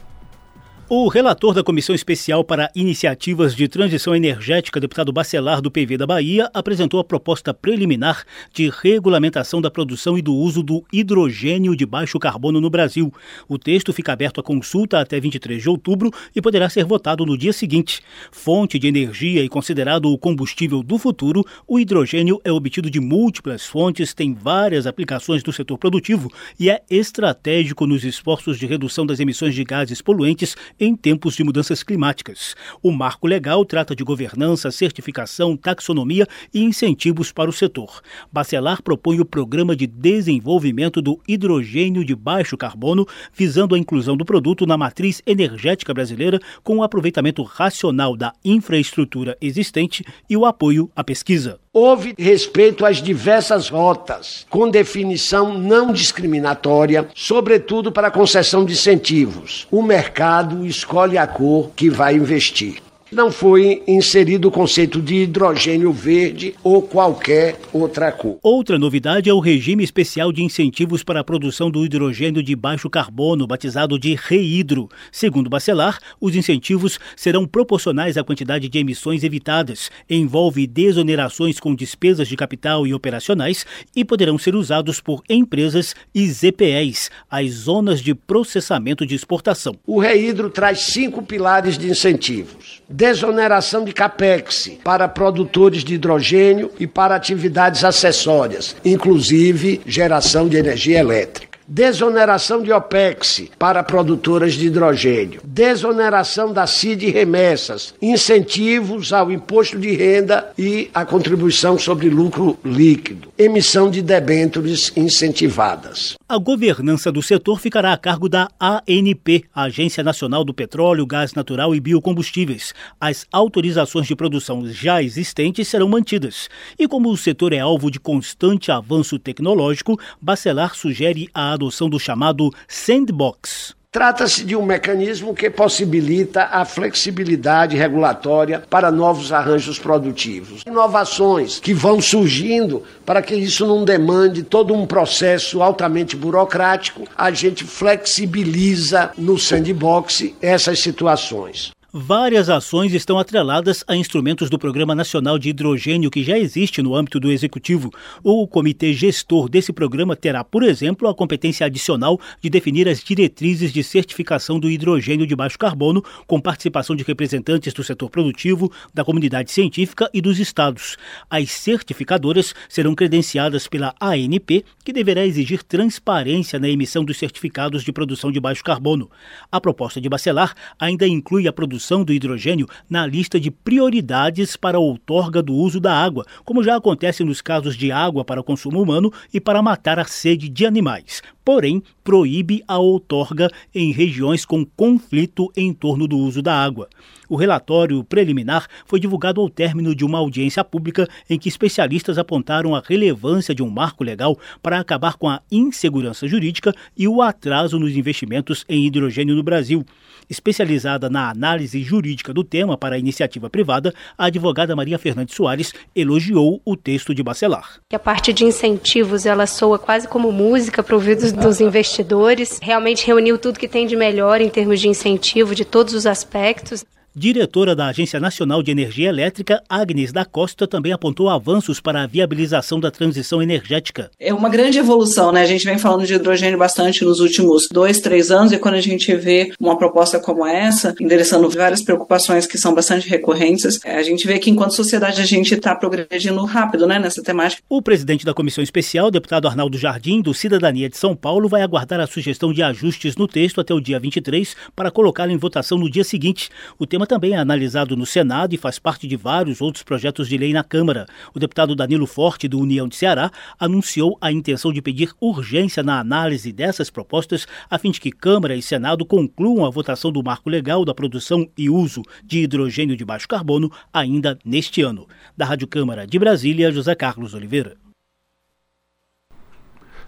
O relator da Comissão Especial para Iniciativas de Transição Energética, deputado Bacelar do PV da Bahia, apresentou a proposta preliminar de regulamentação da produção e do uso do hidrogênio de baixo carbono no Brasil. O texto fica aberto à consulta até 23 de outubro e poderá ser votado no dia seguinte. Fonte de energia e considerado o combustível do futuro, o hidrogênio é obtido de múltiplas fontes, tem várias aplicações no setor produtivo e é estratégico nos esforços de redução das emissões de gases poluentes em tempos de mudanças climáticas. O marco legal trata de governança, certificação, taxonomia e incentivos para o setor. Bacelar propõe o Programa de Desenvolvimento do Hidrogênio de Baixo Carbono, visando a inclusão do produto na matriz energética brasileira com o aproveitamento racional da infraestrutura existente e o apoio à pesquisa. Houve respeito às diversas rotas, com definição não discriminatória, sobretudo para concessão de incentivos. O mercado escolhe a cor que vai investir não foi inserido o conceito de hidrogênio verde ou qualquer outra cor. Outra novidade é o regime especial de incentivos para a produção do hidrogênio de baixo carbono, batizado de REHIDRO. Segundo Bacelar, os incentivos serão proporcionais à quantidade de emissões evitadas, envolve desonerações com despesas de capital e operacionais e poderão ser usados por empresas e ZPEs, as zonas de processamento de exportação. O REHIDRO traz cinco pilares de incentivos desoneração de capex para produtores de hidrogênio e para atividades acessórias, inclusive geração de energia elétrica desoneração de OPEX para produtoras de hidrogênio, desoneração da CID remessas, incentivos ao imposto de renda e a contribuição sobre lucro líquido, emissão de debêntures incentivadas. A governança do setor ficará a cargo da ANP, Agência Nacional do Petróleo, Gás Natural e Biocombustíveis. As autorizações de produção já existentes serão mantidas. E como o setor é alvo de constante avanço tecnológico, Bacelar sugere a adoção do chamado sandbox. Trata-se de um mecanismo que possibilita a flexibilidade regulatória para novos arranjos produtivos. Inovações que vão surgindo para que isso não demande todo um processo altamente burocrático, a gente flexibiliza no sandbox essas situações. Várias ações estão atreladas a instrumentos do Programa Nacional de Hidrogênio que já existe no âmbito do Executivo. O comitê gestor desse programa terá, por exemplo, a competência adicional de definir as diretrizes de certificação do hidrogênio de baixo carbono, com participação de representantes do setor produtivo, da comunidade científica e dos estados. As certificadoras serão credenciadas pela ANP, que deverá exigir transparência na emissão dos certificados de produção de baixo carbono. A proposta de Bacelar ainda inclui a produção produção do hidrogênio na lista de prioridades para a outorga do uso da água, como já acontece nos casos de água para consumo humano e para matar a sede de animais. Porém, proíbe a outorga em regiões com conflito em torno do uso da água. O relatório preliminar foi divulgado ao término de uma audiência pública em que especialistas apontaram a relevância de um marco legal para acabar com a insegurança jurídica e o atraso nos investimentos em hidrogênio no Brasil. Especializada na análise jurídica do tema para a iniciativa privada, a advogada Maria Fernandes Soares elogiou o texto de Bacelar. A parte de incentivos, ela soa quase como música para ouvidos dos investidores. Realmente reuniu tudo que tem de melhor em termos de incentivo de todos os aspectos. Diretora da Agência Nacional de Energia Elétrica, Agnes da Costa, também apontou avanços para a viabilização da transição energética. É uma grande evolução, né? A gente vem falando de hidrogênio bastante nos últimos dois, três anos, e quando a gente vê uma proposta como essa, endereçando várias preocupações que são bastante recorrentes, é, a gente vê que enquanto sociedade a gente está progredindo rápido, né, nessa temática. O presidente da Comissão Especial, deputado Arnaldo Jardim, do Cidadania de São Paulo, vai aguardar a sugestão de ajustes no texto até o dia 23 para colocá-lo em votação no dia seguinte. O tema também é analisado no Senado e faz parte de vários outros projetos de lei na Câmara. O deputado Danilo Forte, do União de Ceará, anunciou a intenção de pedir urgência na análise dessas propostas, a fim de que Câmara e Senado concluam a votação do marco legal da produção e uso de hidrogênio de baixo carbono ainda neste ano. Da Rádio Câmara de Brasília, José Carlos Oliveira.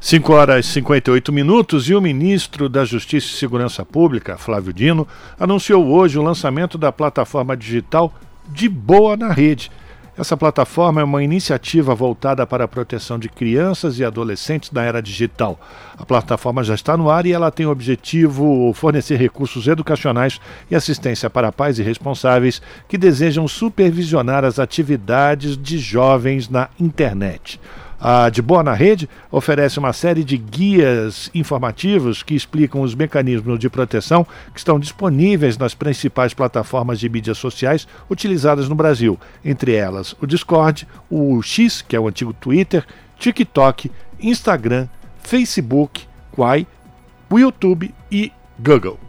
5 horas e 58 minutos e o ministro da Justiça e Segurança Pública, Flávio Dino, anunciou hoje o lançamento da plataforma digital De Boa na Rede. Essa plataforma é uma iniciativa voltada para a proteção de crianças e adolescentes na era digital. A plataforma já está no ar e ela tem o objetivo fornecer recursos educacionais e assistência para pais e responsáveis que desejam supervisionar as atividades de jovens na internet. A De Boa na Rede oferece uma série de guias informativos que explicam os mecanismos de proteção que estão disponíveis nas principais plataformas de mídias sociais utilizadas no Brasil, entre elas o Discord, o X, que é o antigo Twitter, TikTok, Instagram, Facebook, Quai, o YouTube e Google.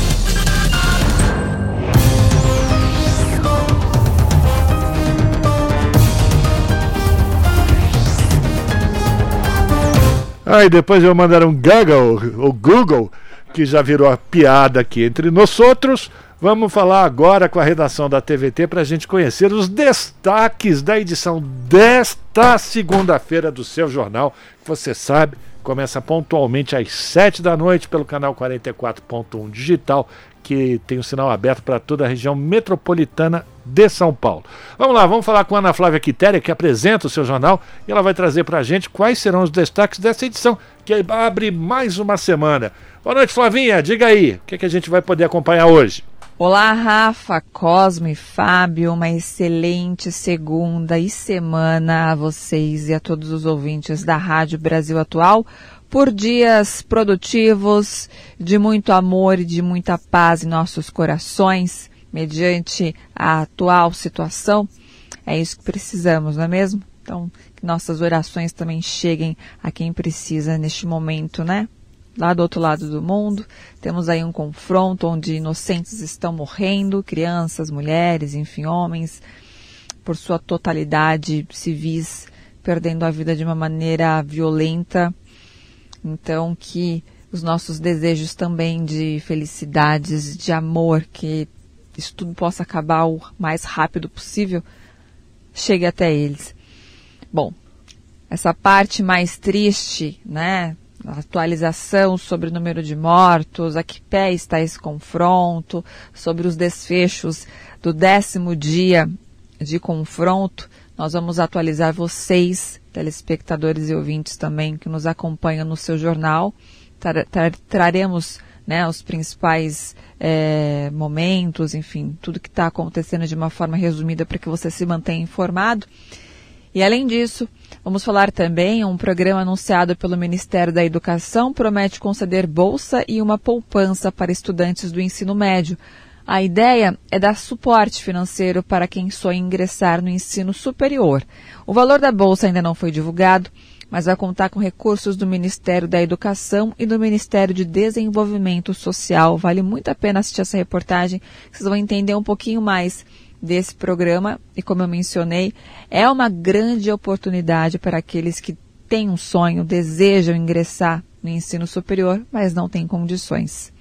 Aí depois eu mandar um Google, o Google, que já virou a piada aqui entre nós outros. Vamos falar agora com a redação da TVT para a gente conhecer os destaques da edição desta segunda-feira do seu jornal, você sabe, começa pontualmente às 7 da noite pelo canal 44.1 digital que tem o sinal aberto para toda a região metropolitana de São Paulo. Vamos lá, vamos falar com a Ana Flávia Quitéria, que apresenta o seu jornal, e ela vai trazer para a gente quais serão os destaques dessa edição, que abre mais uma semana. Boa noite, Flavinha, diga aí, o que, é que a gente vai poder acompanhar hoje? Olá, Rafa, Cosmo e Fábio, uma excelente segunda e semana a vocês e a todos os ouvintes da Rádio Brasil Atual por dias produtivos, de muito amor e de muita paz em nossos corações, mediante a atual situação. É isso que precisamos, não é mesmo? Então, que nossas orações também cheguem a quem precisa neste momento, né? Lá do outro lado do mundo, temos aí um confronto onde inocentes estão morrendo, crianças, mulheres, enfim, homens, por sua totalidade, civis, perdendo a vida de uma maneira violenta então, que os nossos desejos também de felicidades, de amor, que isso tudo possa acabar o mais rápido possível, chegue até eles. Bom, essa parte mais triste, né? A atualização sobre o número de mortos, a que pé está esse confronto, sobre os desfechos do décimo dia de confronto, nós vamos atualizar vocês, telespectadores e ouvintes também, que nos acompanham no seu jornal. Tra tra traremos né, os principais é, momentos, enfim, tudo que está acontecendo de uma forma resumida para que você se mantenha informado. E além disso, vamos falar também um programa anunciado pelo Ministério da Educação promete conceder bolsa e uma poupança para estudantes do ensino médio. A ideia é dar suporte financeiro para quem sonha ingressar no ensino superior. O valor da bolsa ainda não foi divulgado, mas vai contar com recursos do Ministério da Educação e do Ministério de Desenvolvimento Social. Vale muito a pena assistir essa reportagem, vocês vão entender um pouquinho mais desse programa e, como eu mencionei, é uma grande oportunidade para aqueles que têm um sonho, desejam ingressar no ensino superior, mas não têm condições.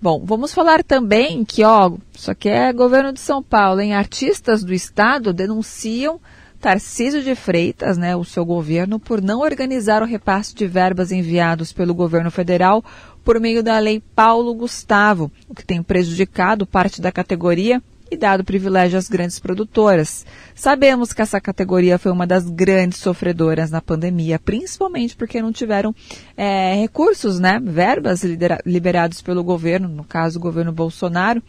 Bom, vamos falar também que, ó, isso aqui é governo de São Paulo, em artistas do estado denunciam Tarcísio de Freitas, né, o seu governo, por não organizar o repasse de verbas enviados pelo governo federal por meio da lei Paulo Gustavo, o que tem prejudicado parte da categoria e dado privilégio às grandes produtoras. Sabemos que essa categoria foi uma das grandes sofredoras na pandemia, principalmente porque não tiveram é, recursos, né, verbas liberados pelo governo, no caso o governo Bolsonaro.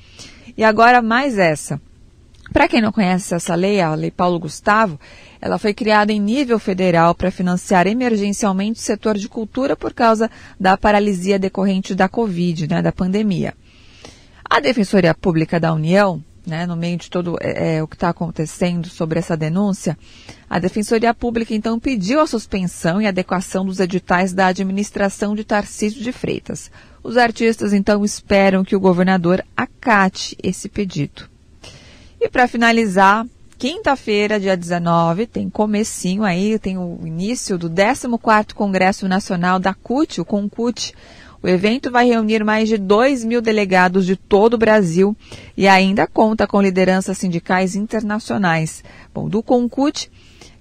E agora mais essa. Para quem não conhece essa lei, a Lei Paulo Gustavo, ela foi criada em nível federal para financiar emergencialmente o setor de cultura por causa da paralisia decorrente da Covid, né, da pandemia. A Defensoria Pública da União, né, no meio de todo é, é, o que está acontecendo sobre essa denúncia, a Defensoria Pública então pediu a suspensão e adequação dos editais da administração de Tarcísio de Freitas. Os artistas então esperam que o governador acate esse pedido. E para finalizar, quinta-feira, dia 19, tem comecinho aí, tem o início do 14º Congresso Nacional da CUT, o CONCUT. O evento vai reunir mais de 2 mil delegados de todo o Brasil e ainda conta com lideranças sindicais internacionais. Bom, do CONCUT,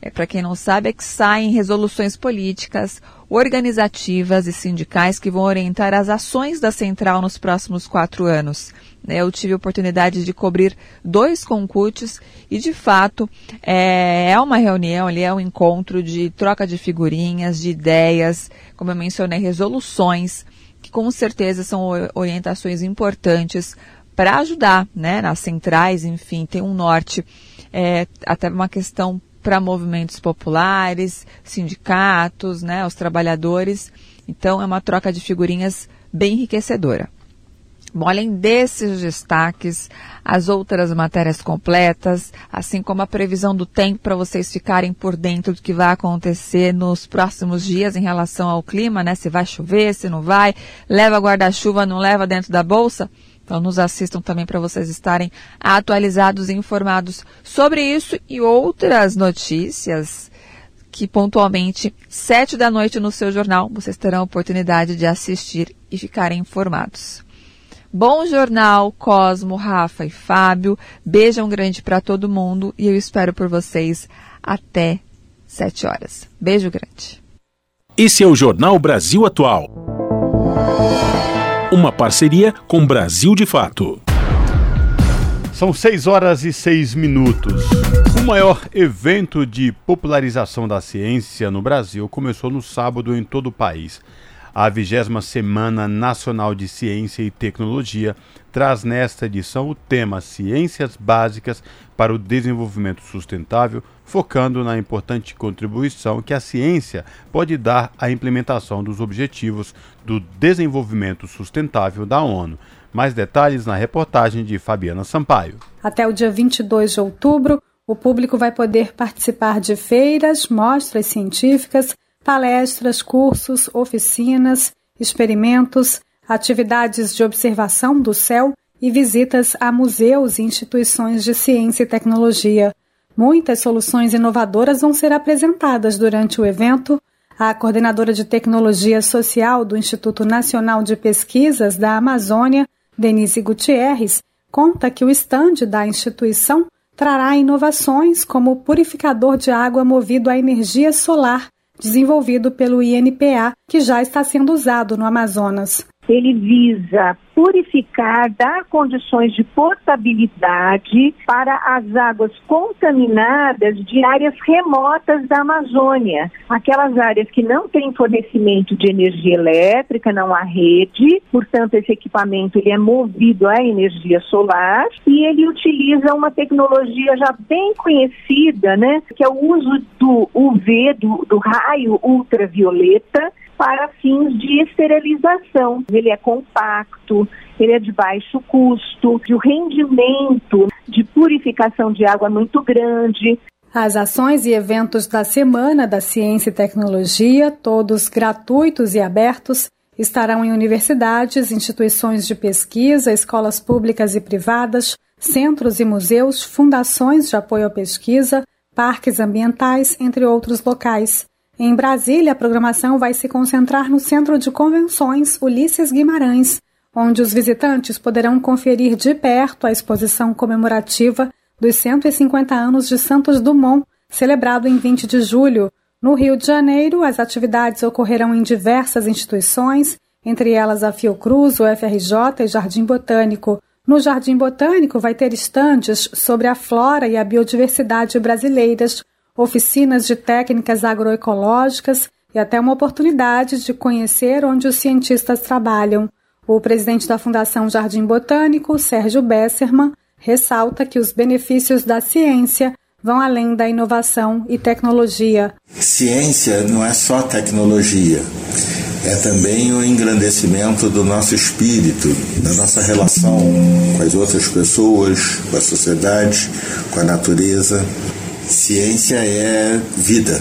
é, para quem não sabe, é que saem resoluções políticas, organizativas e sindicais que vão orientar as ações da central nos próximos quatro anos. Né? Eu tive a oportunidade de cobrir dois concursos e, de fato, é, é uma reunião ali, é um encontro de troca de figurinhas, de ideias, como eu mencionei, resoluções, que com certeza são orientações importantes para ajudar né, nas centrais, enfim, tem um norte, é, até uma questão para movimentos populares, sindicatos, né, os trabalhadores. Então, é uma troca de figurinhas bem enriquecedora. Bom, além desses destaques, as outras matérias completas, assim como a previsão do tempo para vocês ficarem por dentro do que vai acontecer nos próximos dias em relação ao clima, né? Se vai chover, se não vai, leva guarda-chuva, não leva dentro da bolsa. Então nos assistam também para vocês estarem atualizados e informados sobre isso e outras notícias que pontualmente, sete da noite no seu jornal, vocês terão a oportunidade de assistir e ficarem informados. Bom jornal, Cosmo, Rafa e Fábio. Beijão grande para todo mundo e eu espero por vocês até 7 horas. Beijo grande. Esse é o Jornal Brasil Atual. Uma parceria com Brasil de Fato. São 6 horas e 6 minutos. O maior evento de popularização da ciência no Brasil começou no sábado em todo o país. A vigésima Semana Nacional de Ciência e Tecnologia traz nesta edição o tema Ciências Básicas para o Desenvolvimento Sustentável, focando na importante contribuição que a ciência pode dar à implementação dos Objetivos do Desenvolvimento Sustentável da ONU. Mais detalhes na reportagem de Fabiana Sampaio. Até o dia 22 de outubro, o público vai poder participar de feiras, mostras científicas palestras, cursos, oficinas, experimentos, atividades de observação do céu e visitas a museus e instituições de ciência e tecnologia. Muitas soluções inovadoras vão ser apresentadas durante o evento. A coordenadora de tecnologia social do Instituto Nacional de Pesquisas da Amazônia, Denise Gutierrez, conta que o estande da instituição trará inovações como o purificador de água movido a energia solar desenvolvido pelo INPA, que já está sendo usado no Amazonas. Ele visa purificar, dar condições de potabilidade para as águas contaminadas de áreas remotas da Amazônia, aquelas áreas que não têm fornecimento de energia elétrica, não há rede, portanto esse equipamento ele é movido à energia solar e ele utiliza uma tecnologia já bem conhecida, né, que é o uso do UV, do, do raio ultravioleta, para fins de esterilização. Ele é compacto, ele é de baixo custo, e o rendimento de purificação de água é muito grande. As ações e eventos da Semana da Ciência e Tecnologia, todos gratuitos e abertos, estarão em universidades, instituições de pesquisa, escolas públicas e privadas, centros e museus, fundações de apoio à pesquisa, parques ambientais, entre outros locais. Em Brasília, a programação vai se concentrar no Centro de Convenções Ulisses Guimarães, onde os visitantes poderão conferir de perto a exposição comemorativa dos 150 anos de Santos Dumont, celebrado em 20 de julho. No Rio de Janeiro, as atividades ocorrerão em diversas instituições, entre elas a Fiocruz, o FRJ e Jardim Botânico. No Jardim Botânico vai ter estandes sobre a flora e a biodiversidade brasileiras, oficinas de técnicas agroecológicas e até uma oportunidade de conhecer onde os cientistas trabalham. O presidente da Fundação Jardim Botânico, Sérgio Besserman, ressalta que os benefícios da ciência vão além da inovação e tecnologia. Ciência não é só tecnologia, é também o engrandecimento do nosso espírito, da nossa relação com as outras pessoas, com a sociedade, com a natureza. Ciência é vida.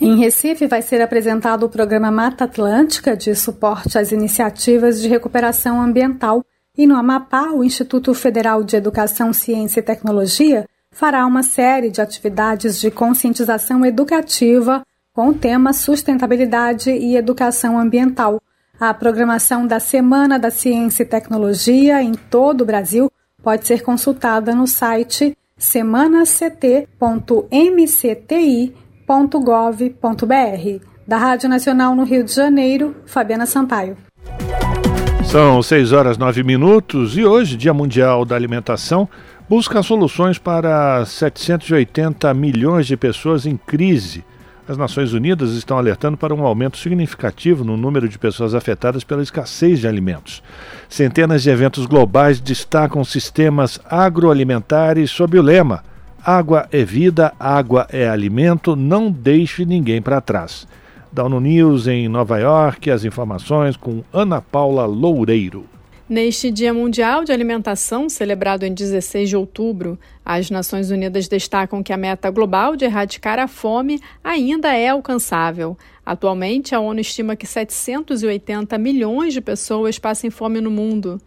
Em Recife vai ser apresentado o programa Mata Atlântica de suporte às iniciativas de recuperação ambiental e no Amapá, o Instituto Federal de Educação, Ciência e Tecnologia fará uma série de atividades de conscientização educativa com o tema Sustentabilidade e Educação Ambiental. A programação da Semana da Ciência e Tecnologia em todo o Brasil pode ser consultada no site semanact.mcti.gov.br. Da Rádio Nacional no Rio de Janeiro, Fabiana Sampaio. São 6 horas 9 minutos e hoje, Dia Mundial da Alimentação, busca soluções para 780 milhões de pessoas em crise. As Nações Unidas estão alertando para um aumento significativo no número de pessoas afetadas pela escassez de alimentos. Centenas de eventos globais destacam sistemas agroalimentares sob o lema: Água é vida, água é alimento, não deixe ninguém para trás. Da ONU News em Nova York, as informações com Ana Paula Loureiro. Neste Dia Mundial de Alimentação, celebrado em 16 de outubro, as Nações Unidas destacam que a meta global de erradicar a fome ainda é alcançável. Atualmente, a ONU estima que 780 milhões de pessoas passem fome no mundo.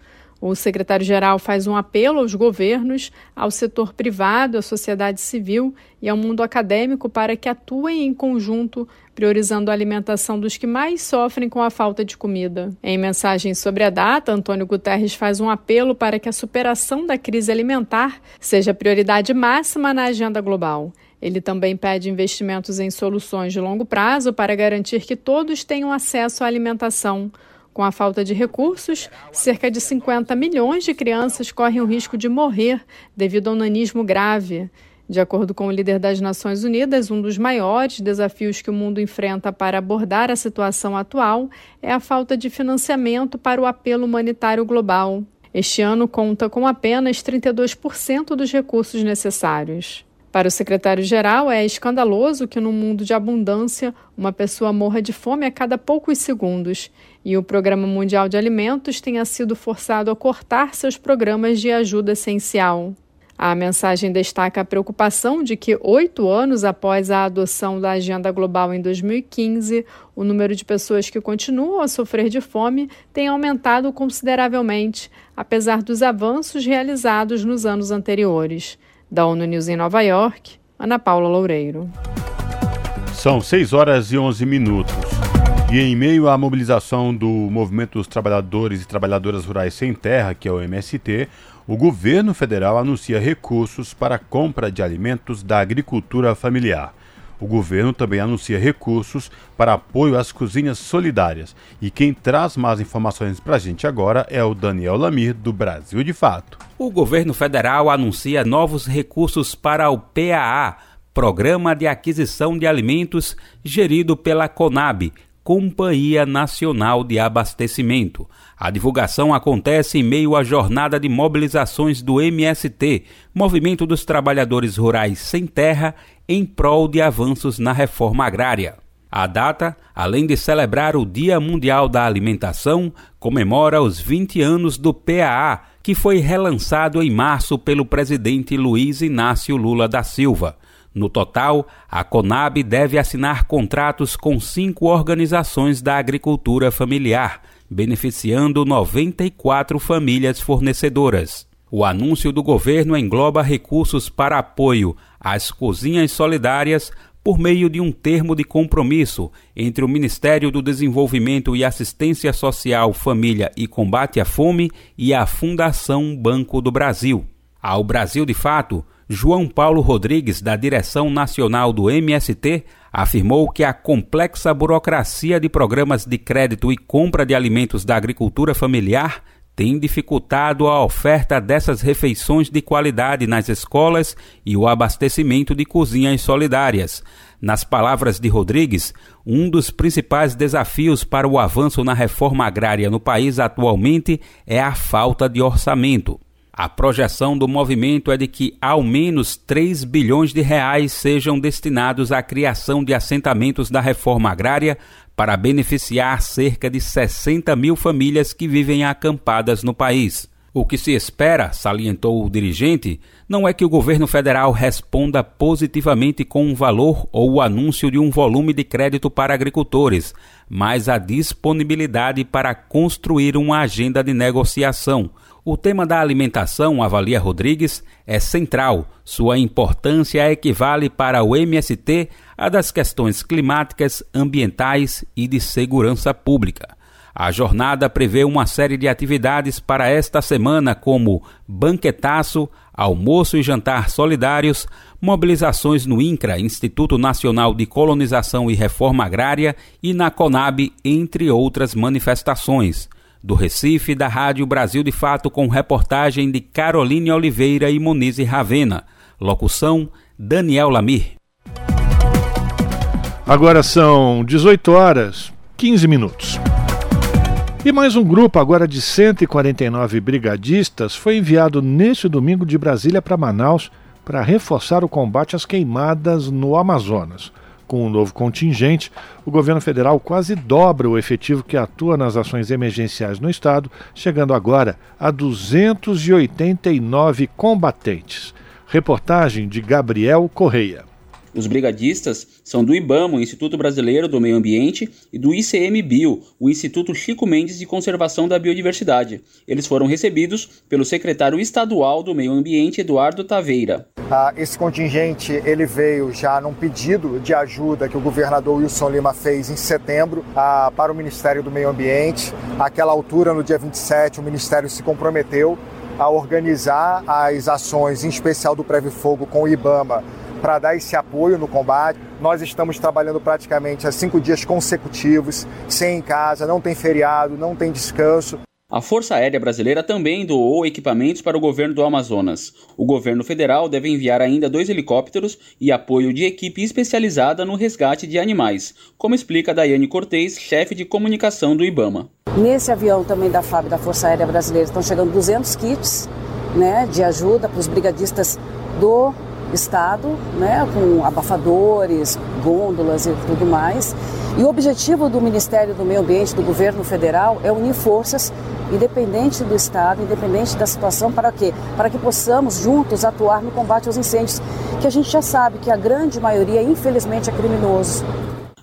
O secretário-geral faz um apelo aos governos, ao setor privado, à sociedade civil e ao mundo acadêmico para que atuem em conjunto, priorizando a alimentação dos que mais sofrem com a falta de comida. Em mensagem sobre a data, Antônio Guterres faz um apelo para que a superação da crise alimentar seja prioridade máxima na agenda global. Ele também pede investimentos em soluções de longo prazo para garantir que todos tenham acesso à alimentação. Com a falta de recursos, cerca de 50 milhões de crianças correm o risco de morrer devido ao nanismo grave. De acordo com o líder das Nações Unidas, um dos maiores desafios que o mundo enfrenta para abordar a situação atual é a falta de financiamento para o apelo humanitário global. Este ano conta com apenas 32% dos recursos necessários. Para o secretário-geral, é escandaloso que, num mundo de abundância, uma pessoa morra de fome a cada poucos segundos e o Programa Mundial de Alimentos tenha sido forçado a cortar seus programas de ajuda essencial. A mensagem destaca a preocupação de que, oito anos após a adoção da Agenda Global em 2015, o número de pessoas que continuam a sofrer de fome tem aumentado consideravelmente, apesar dos avanços realizados nos anos anteriores. Da ONU News em Nova York, Ana Paula Loureiro. São 6 horas e 11 minutos. E em meio à mobilização do Movimento dos Trabalhadores e Trabalhadoras Rurais Sem Terra, que é o MST, o governo federal anuncia recursos para a compra de alimentos da agricultura familiar. O governo também anuncia recursos para apoio às cozinhas solidárias. E quem traz mais informações para a gente agora é o Daniel Lamir, do Brasil de Fato. O governo federal anuncia novos recursos para o PAA, Programa de Aquisição de Alimentos, gerido pela CONAB, Companhia Nacional de Abastecimento. A divulgação acontece em meio à jornada de mobilizações do MST, Movimento dos Trabalhadores Rurais Sem Terra, em prol de avanços na reforma agrária. A data, além de celebrar o Dia Mundial da Alimentação, comemora os 20 anos do PAA, que foi relançado em março pelo presidente Luiz Inácio Lula da Silva. No total, a Conab deve assinar contratos com cinco organizações da agricultura familiar, beneficiando 94 famílias fornecedoras. O anúncio do governo engloba recursos para apoio às cozinhas solidárias por meio de um termo de compromisso entre o Ministério do Desenvolvimento e Assistência Social, Família e Combate à Fome e a Fundação Banco do Brasil. Ao Brasil de Fato, João Paulo Rodrigues, da direção nacional do MST, afirmou que a complexa burocracia de programas de crédito e compra de alimentos da agricultura familiar tem dificultado a oferta dessas refeições de qualidade nas escolas e o abastecimento de cozinhas solidárias. Nas palavras de Rodrigues, um dos principais desafios para o avanço na reforma agrária no país atualmente é a falta de orçamento. A projeção do movimento é de que ao menos 3 bilhões de reais sejam destinados à criação de assentamentos da reforma agrária para beneficiar cerca de 60 mil famílias que vivem acampadas no país. O que se espera, salientou o dirigente, não é que o governo federal responda positivamente com um valor ou o anúncio de um volume de crédito para agricultores, mas a disponibilidade para construir uma agenda de negociação. O tema da alimentação, avalia Rodrigues, é central. Sua importância equivale para o MST a das questões climáticas, ambientais e de segurança pública. A jornada prevê uma série de atividades para esta semana, como banquetaço, almoço e jantar solidários, mobilizações no INCRA, Instituto Nacional de Colonização e Reforma Agrária, e na CONAB, entre outras manifestações. Do Recife, da Rádio Brasil de Fato, com reportagem de Caroline Oliveira e Monize Ravena. Locução: Daniel Lamir. Agora são 18 horas 15 minutos. E mais um grupo, agora de 149 brigadistas, foi enviado neste domingo de Brasília para Manaus para reforçar o combate às queimadas no Amazonas. Com o um novo contingente, o governo federal quase dobra o efetivo que atua nas ações emergenciais no estado, chegando agora a 289 combatentes. Reportagem de Gabriel Correia. Os brigadistas são do IBAMA, o Instituto Brasileiro do Meio Ambiente, e do ICMBio, o Instituto Chico Mendes de Conservação da Biodiversidade. Eles foram recebidos pelo secretário estadual do Meio Ambiente, Eduardo Taveira. Ah, esse contingente ele veio já num pedido de ajuda que o governador Wilson Lima fez em setembro ah, para o Ministério do Meio Ambiente. Àquela altura, no dia 27, o Ministério se comprometeu a organizar as ações, em especial do Preve Fogo com o IBAMA, para dar esse apoio no combate. Nós estamos trabalhando praticamente há cinco dias consecutivos, sem em casa, não tem feriado, não tem descanso. A Força Aérea Brasileira também doou equipamentos para o governo do Amazonas. O governo federal deve enviar ainda dois helicópteros e apoio de equipe especializada no resgate de animais, como explica Daiane Cortez, chefe de comunicação do IBAMA. Nesse avião também da FAB, da Força Aérea Brasileira, estão chegando 200 kits né, de ajuda para os brigadistas do estado, né, com abafadores, gôndolas e tudo mais. E o objetivo do Ministério do Meio Ambiente, do governo federal, é unir forças, independente do estado, independente da situação, para quê? Para que possamos juntos atuar no combate aos incêndios, que a gente já sabe que a grande maioria, infelizmente, é criminoso.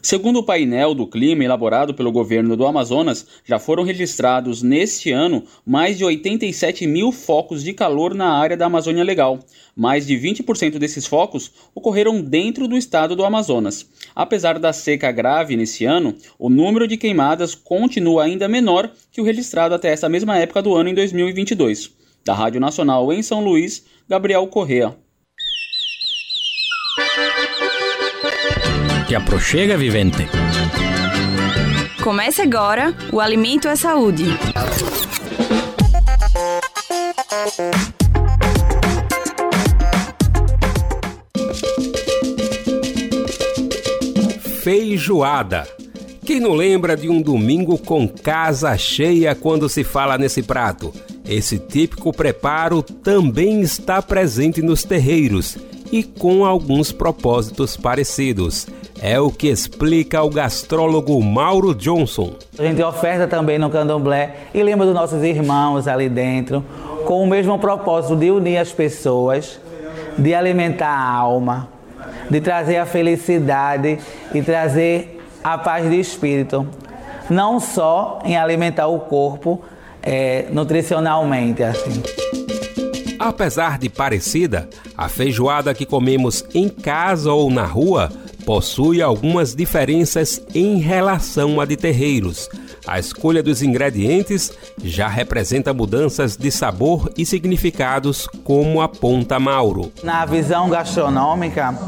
Segundo o painel do clima elaborado pelo governo do Amazonas, já foram registrados neste ano mais de 87 mil focos de calor na área da Amazônia Legal. Mais de 20% desses focos ocorreram dentro do estado do Amazonas. Apesar da seca grave nesse ano, o número de queimadas continua ainda menor que o registrado até essa mesma época do ano em 2022. Da Rádio Nacional em São Luís, Gabriel Correa. Te aproxega, vivente. Comece agora o Alimento é Saúde. Feijoada. Quem não lembra de um domingo com casa cheia quando se fala nesse prato? Esse típico preparo também está presente nos terreiros e com alguns propósitos parecidos. É o que explica o gastrólogo Mauro Johnson. A gente oferta também no candomblé e lembra dos nossos irmãos ali dentro, com o mesmo propósito de unir as pessoas, de alimentar a alma, de trazer a felicidade e trazer a paz de espírito. Não só em alimentar o corpo é, nutricionalmente, assim. Apesar de parecida, a feijoada que comemos em casa ou na rua possui algumas diferenças em relação a de terreiros. A escolha dos ingredientes já representa mudanças de sabor e significados, como aponta Mauro. Na visão gastronômica,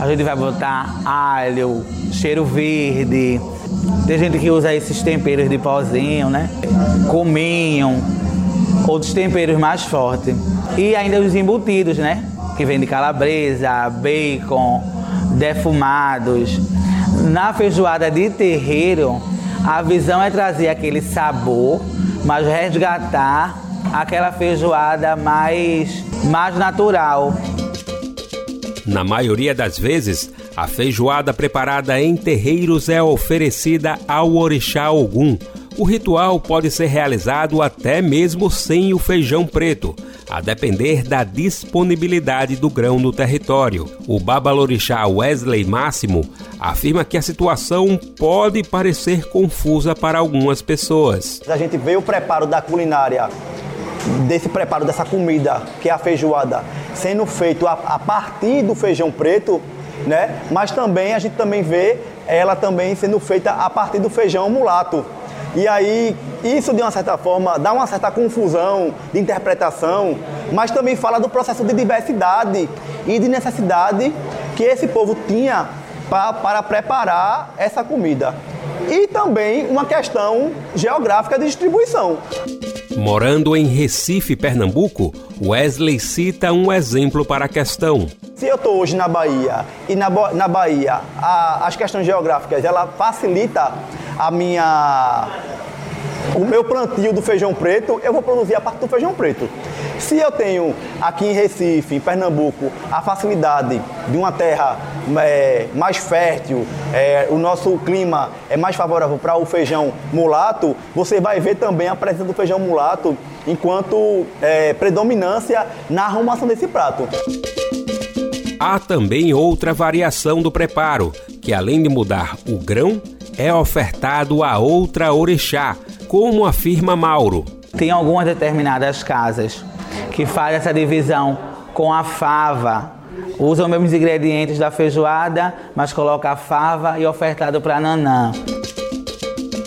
a gente vai botar alho, cheiro verde. Tem gente que usa esses temperos de pozinho, né? Cominho, outros temperos mais fortes. E ainda os embutidos, né? Que vem de calabresa, bacon, defumados. Na feijoada de terreiro, a visão é trazer aquele sabor, mas resgatar aquela feijoada mais, mais natural. Na maioria das vezes, a feijoada preparada em terreiros é oferecida ao orixá Ogum. O ritual pode ser realizado até mesmo sem o feijão preto, a depender da disponibilidade do grão no território. O babalorixá Wesley Máximo afirma que a situação pode parecer confusa para algumas pessoas. A gente vê o preparo da culinária desse preparo dessa comida, que é a feijoada, sendo feito a, a, partir do feijão preto, né? Mas também a gente também vê ela também sendo feita a partir do feijão mulato. E aí isso de uma certa forma dá uma certa confusão de interpretação, mas também fala do processo de diversidade e de necessidade que esse povo tinha pra, para preparar essa comida. E também uma questão geográfica de distribuição. Morando em Recife, Pernambuco, Wesley cita um exemplo para a questão. Se eu estou hoje na Bahia e na, na Bahia a, as questões geográficas ela facilita a minha o meu plantio do feijão preto, eu vou produzir a partir do feijão preto. Se eu tenho aqui em Recife, em Pernambuco, a facilidade de uma terra é, mais fértil, é, o nosso clima é mais favorável para o feijão mulato, você vai ver também a presença do feijão mulato enquanto é, predominância na arrumação desse prato. Há também outra variação do preparo, que além de mudar o grão, é ofertado a outra orixá, como afirma Mauro. Tem algumas determinadas casas que fazem essa divisão com a fava. Usam os mesmos ingredientes da feijoada, mas coloca a fava e ofertado para nanã.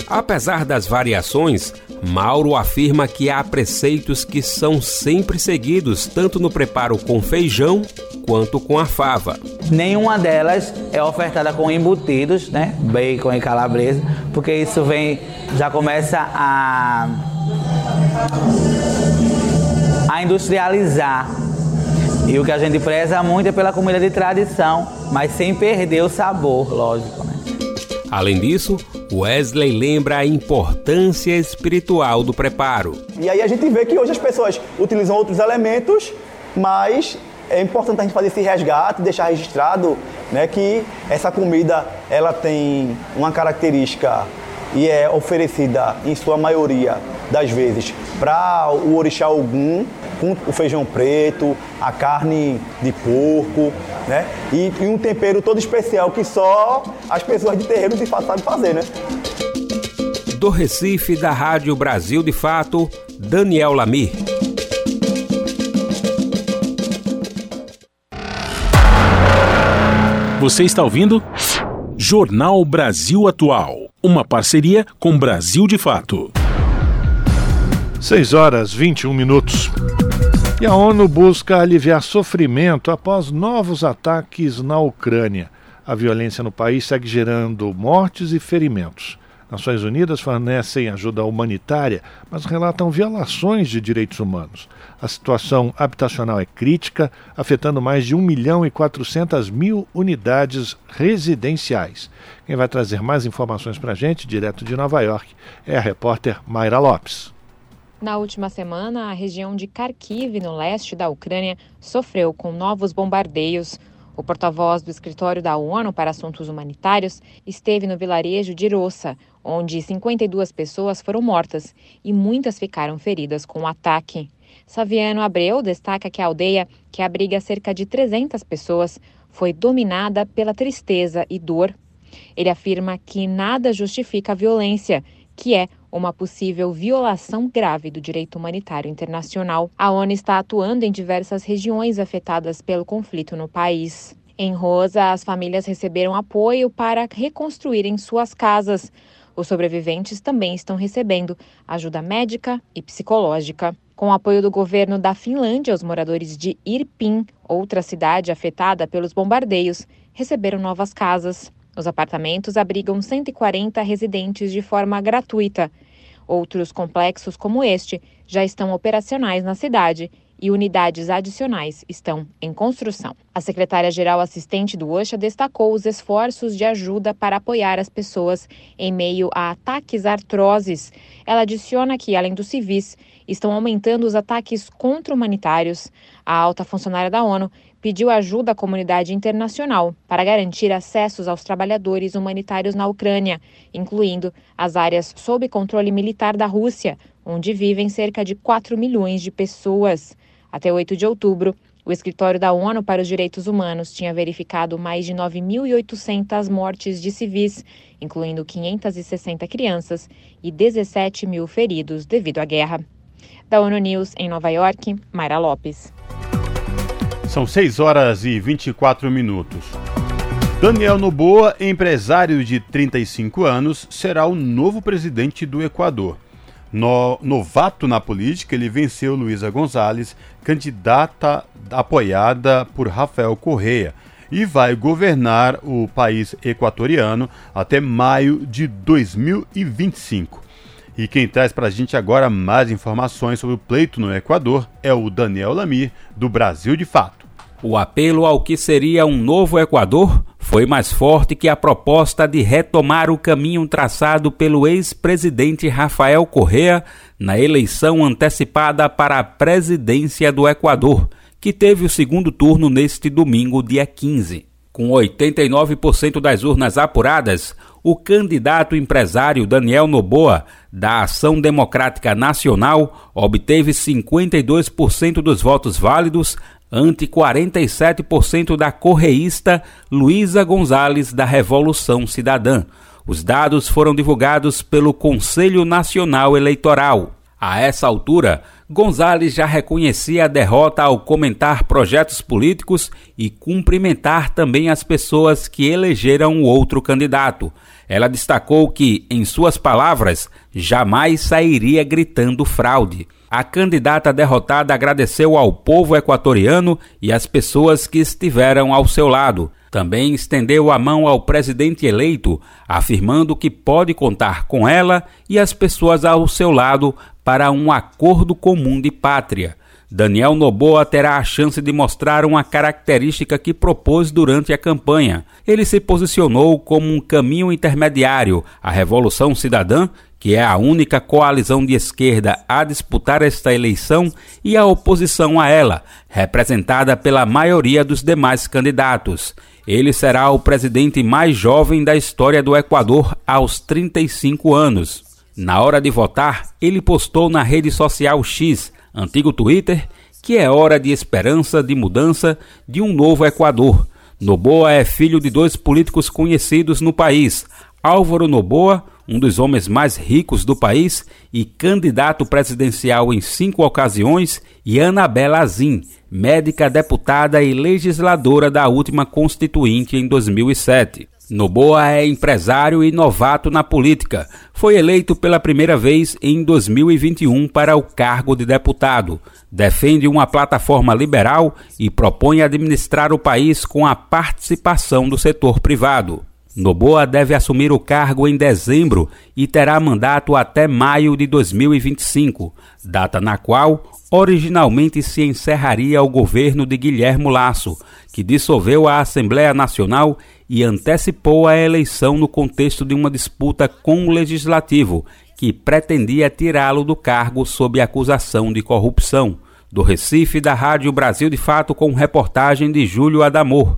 Apesar das variações, Mauro afirma que há preceitos que são sempre seguidos, tanto no preparo com feijão quanto com a fava. Nenhuma delas é ofertada com embutidos, né? Bacon e calabresa, porque isso vem, já começa a, a industrializar. E o que a gente preza muito é pela comida de tradição, mas sem perder o sabor, lógico. Né? Além disso, Wesley lembra a importância espiritual do preparo. E aí a gente vê que hoje as pessoas utilizam outros elementos, mas é importante a gente fazer esse resgate, deixar registrado né, que essa comida ela tem uma característica e é oferecida em sua maioria das vezes para o orixá Ogum, com o feijão preto, a carne de porco, né? E, e, um tempero todo especial que só as pessoas de terreiro de fato sabem fazer, né? Do Recife, da Rádio Brasil de Fato, Daniel Lamir. Você está ouvindo? Jornal Brasil Atual. Uma parceria com Brasil de Fato. 6 horas 21 minutos. E a ONU busca aliviar sofrimento após novos ataques na Ucrânia. A violência no país segue gerando mortes e ferimentos. Nações Unidas fornecem ajuda humanitária, mas relatam violações de direitos humanos. A situação habitacional é crítica, afetando mais de 1 milhão e 400 mil unidades residenciais. Quem vai trazer mais informações para a gente, direto de Nova York, é a repórter Mayra Lopes. Na última semana, a região de Kharkiv, no leste da Ucrânia, sofreu com novos bombardeios. O porta-voz do escritório da ONU para Assuntos Humanitários esteve no vilarejo de Rossa, onde 52 pessoas foram mortas e muitas ficaram feridas com o ataque. Saviano Abreu destaca que a aldeia, que abriga cerca de 300 pessoas, foi dominada pela tristeza e dor. Ele afirma que nada justifica a violência, que é uma possível violação grave do direito humanitário internacional. A ONU está atuando em diversas regiões afetadas pelo conflito no país. Em Rosa, as famílias receberam apoio para reconstruírem suas casas. Os sobreviventes também estão recebendo ajuda médica e psicológica. Com o apoio do governo da Finlândia, os moradores de Irpin, outra cidade afetada pelos bombardeios, receberam novas casas. Os apartamentos abrigam 140 residentes de forma gratuita. Outros complexos, como este, já estão operacionais na cidade e unidades adicionais estão em construção. A secretária-geral assistente do OSHA destacou os esforços de ajuda para apoiar as pessoas em meio a ataques artroses. Ela adiciona que, além dos civis, estão aumentando os ataques contra-humanitários. A alta funcionária da ONU pediu ajuda à comunidade internacional para garantir acessos aos trabalhadores humanitários na Ucrânia, incluindo as áreas sob controle militar da Rússia, onde vivem cerca de 4 milhões de pessoas. Até 8 de outubro, o Escritório da ONU para os Direitos Humanos tinha verificado mais de 9.800 mortes de civis, incluindo 560 crianças e 17 mil feridos devido à guerra. Da ONU News em Nova York, Mayra Lopes. São 6 horas e 24 minutos. Daniel Noboa, empresário de 35 anos, será o novo presidente do Equador. No, novato na política, ele venceu Luísa Gonzalez, candidata apoiada por Rafael Correa, e vai governar o país equatoriano até maio de 2025. E quem traz para a gente agora mais informações sobre o pleito no Equador é o Daniel Lamir, do Brasil de Fato. O apelo ao que seria um novo Equador foi mais forte que a proposta de retomar o caminho traçado pelo ex-presidente Rafael Correa na eleição antecipada para a presidência do Equador, que teve o segundo turno neste domingo, dia 15. Com 89% das urnas apuradas, o candidato empresário Daniel Noboa, da Ação Democrática Nacional, obteve 52% dos votos válidos, ante 47% da correísta Luísa Gonzalez da Revolução Cidadã. Os dados foram divulgados pelo Conselho Nacional Eleitoral. A essa altura, Gonzalez já reconhecia a derrota ao comentar projetos políticos e cumprimentar também as pessoas que elegeram o outro candidato. Ela destacou que, em suas palavras, jamais sairia gritando fraude. A candidata derrotada agradeceu ao povo equatoriano e às pessoas que estiveram ao seu lado. Também estendeu a mão ao presidente eleito, afirmando que pode contar com ela e as pessoas ao seu lado para um acordo comum de pátria. Daniel Noboa terá a chance de mostrar uma característica que propôs durante a campanha. Ele se posicionou como um caminho intermediário à Revolução Cidadã que é a única coalizão de esquerda a disputar esta eleição, e a oposição a ela, representada pela maioria dos demais candidatos. Ele será o presidente mais jovem da história do Equador aos 35 anos. Na hora de votar, ele postou na rede social X, antigo Twitter, que é hora de esperança, de mudança, de um novo Equador. Noboa é filho de dois políticos conhecidos no país, Álvaro Noboa, um dos homens mais ricos do país e candidato presidencial em cinco ocasiões, e Anabela Azim, médica deputada e legisladora da última Constituinte em 2007. Noboa é empresário e novato na política. Foi eleito pela primeira vez em 2021 para o cargo de deputado. Defende uma plataforma liberal e propõe administrar o país com a participação do setor privado. Noboa deve assumir o cargo em dezembro e terá mandato até maio de 2025, data na qual originalmente se encerraria o governo de Guilhermo Lasso, que dissolveu a Assembleia Nacional e antecipou a eleição no contexto de uma disputa com o legislativo, que pretendia tirá-lo do cargo sob acusação de corrupção. Do Recife, da Rádio Brasil de Fato, com reportagem de Júlio Adamor.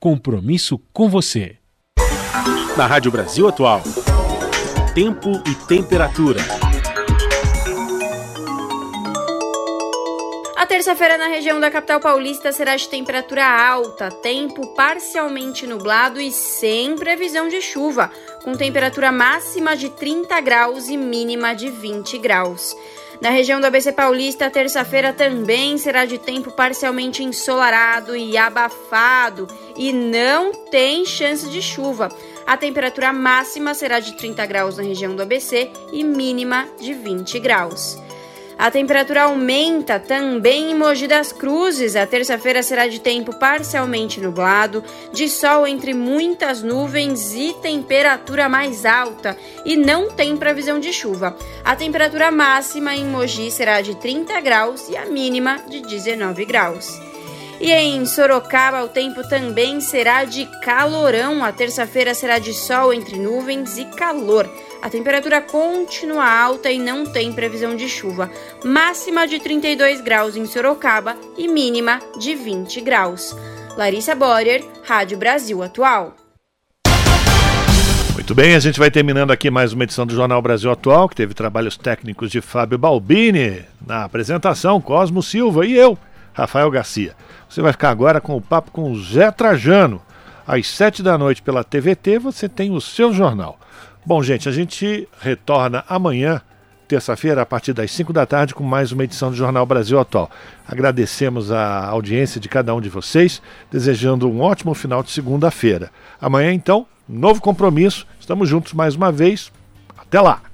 Compromisso com você. Na Rádio Brasil Atual. Tempo e temperatura. A terça-feira na região da capital paulista será de temperatura alta, tempo parcialmente nublado e sem previsão de chuva, com temperatura máxima de 30 graus e mínima de 20 graus. Na região do ABC Paulista, terça-feira também será de tempo parcialmente ensolarado e abafado e não tem chance de chuva. A temperatura máxima será de 30 graus na região do ABC e mínima de 20 graus. A temperatura aumenta também em Mogi das Cruzes. A terça-feira será de tempo parcialmente nublado, de sol entre muitas nuvens e temperatura mais alta, e não tem previsão de chuva. A temperatura máxima em Mogi será de 30 graus e a mínima de 19 graus. E em Sorocaba, o tempo também será de calorão. A terça-feira será de sol entre nuvens e calor. A temperatura continua alta e não tem previsão de chuva. Máxima de 32 graus em Sorocaba e mínima de 20 graus. Larissa Borer, Rádio Brasil Atual. Muito bem, a gente vai terminando aqui mais uma edição do Jornal Brasil Atual, que teve trabalhos técnicos de Fábio Balbini, na apresentação Cosmo Silva e eu, Rafael Garcia. Você vai ficar agora com o papo com o Zé Trajano. Às sete da noite pela TVT você tem o seu jornal. Bom, gente, a gente retorna amanhã, terça-feira, a partir das 5 da tarde, com mais uma edição do Jornal Brasil Atual. Agradecemos a audiência de cada um de vocês, desejando um ótimo final de segunda-feira. Amanhã, então, novo compromisso. Estamos juntos mais uma vez. Até lá!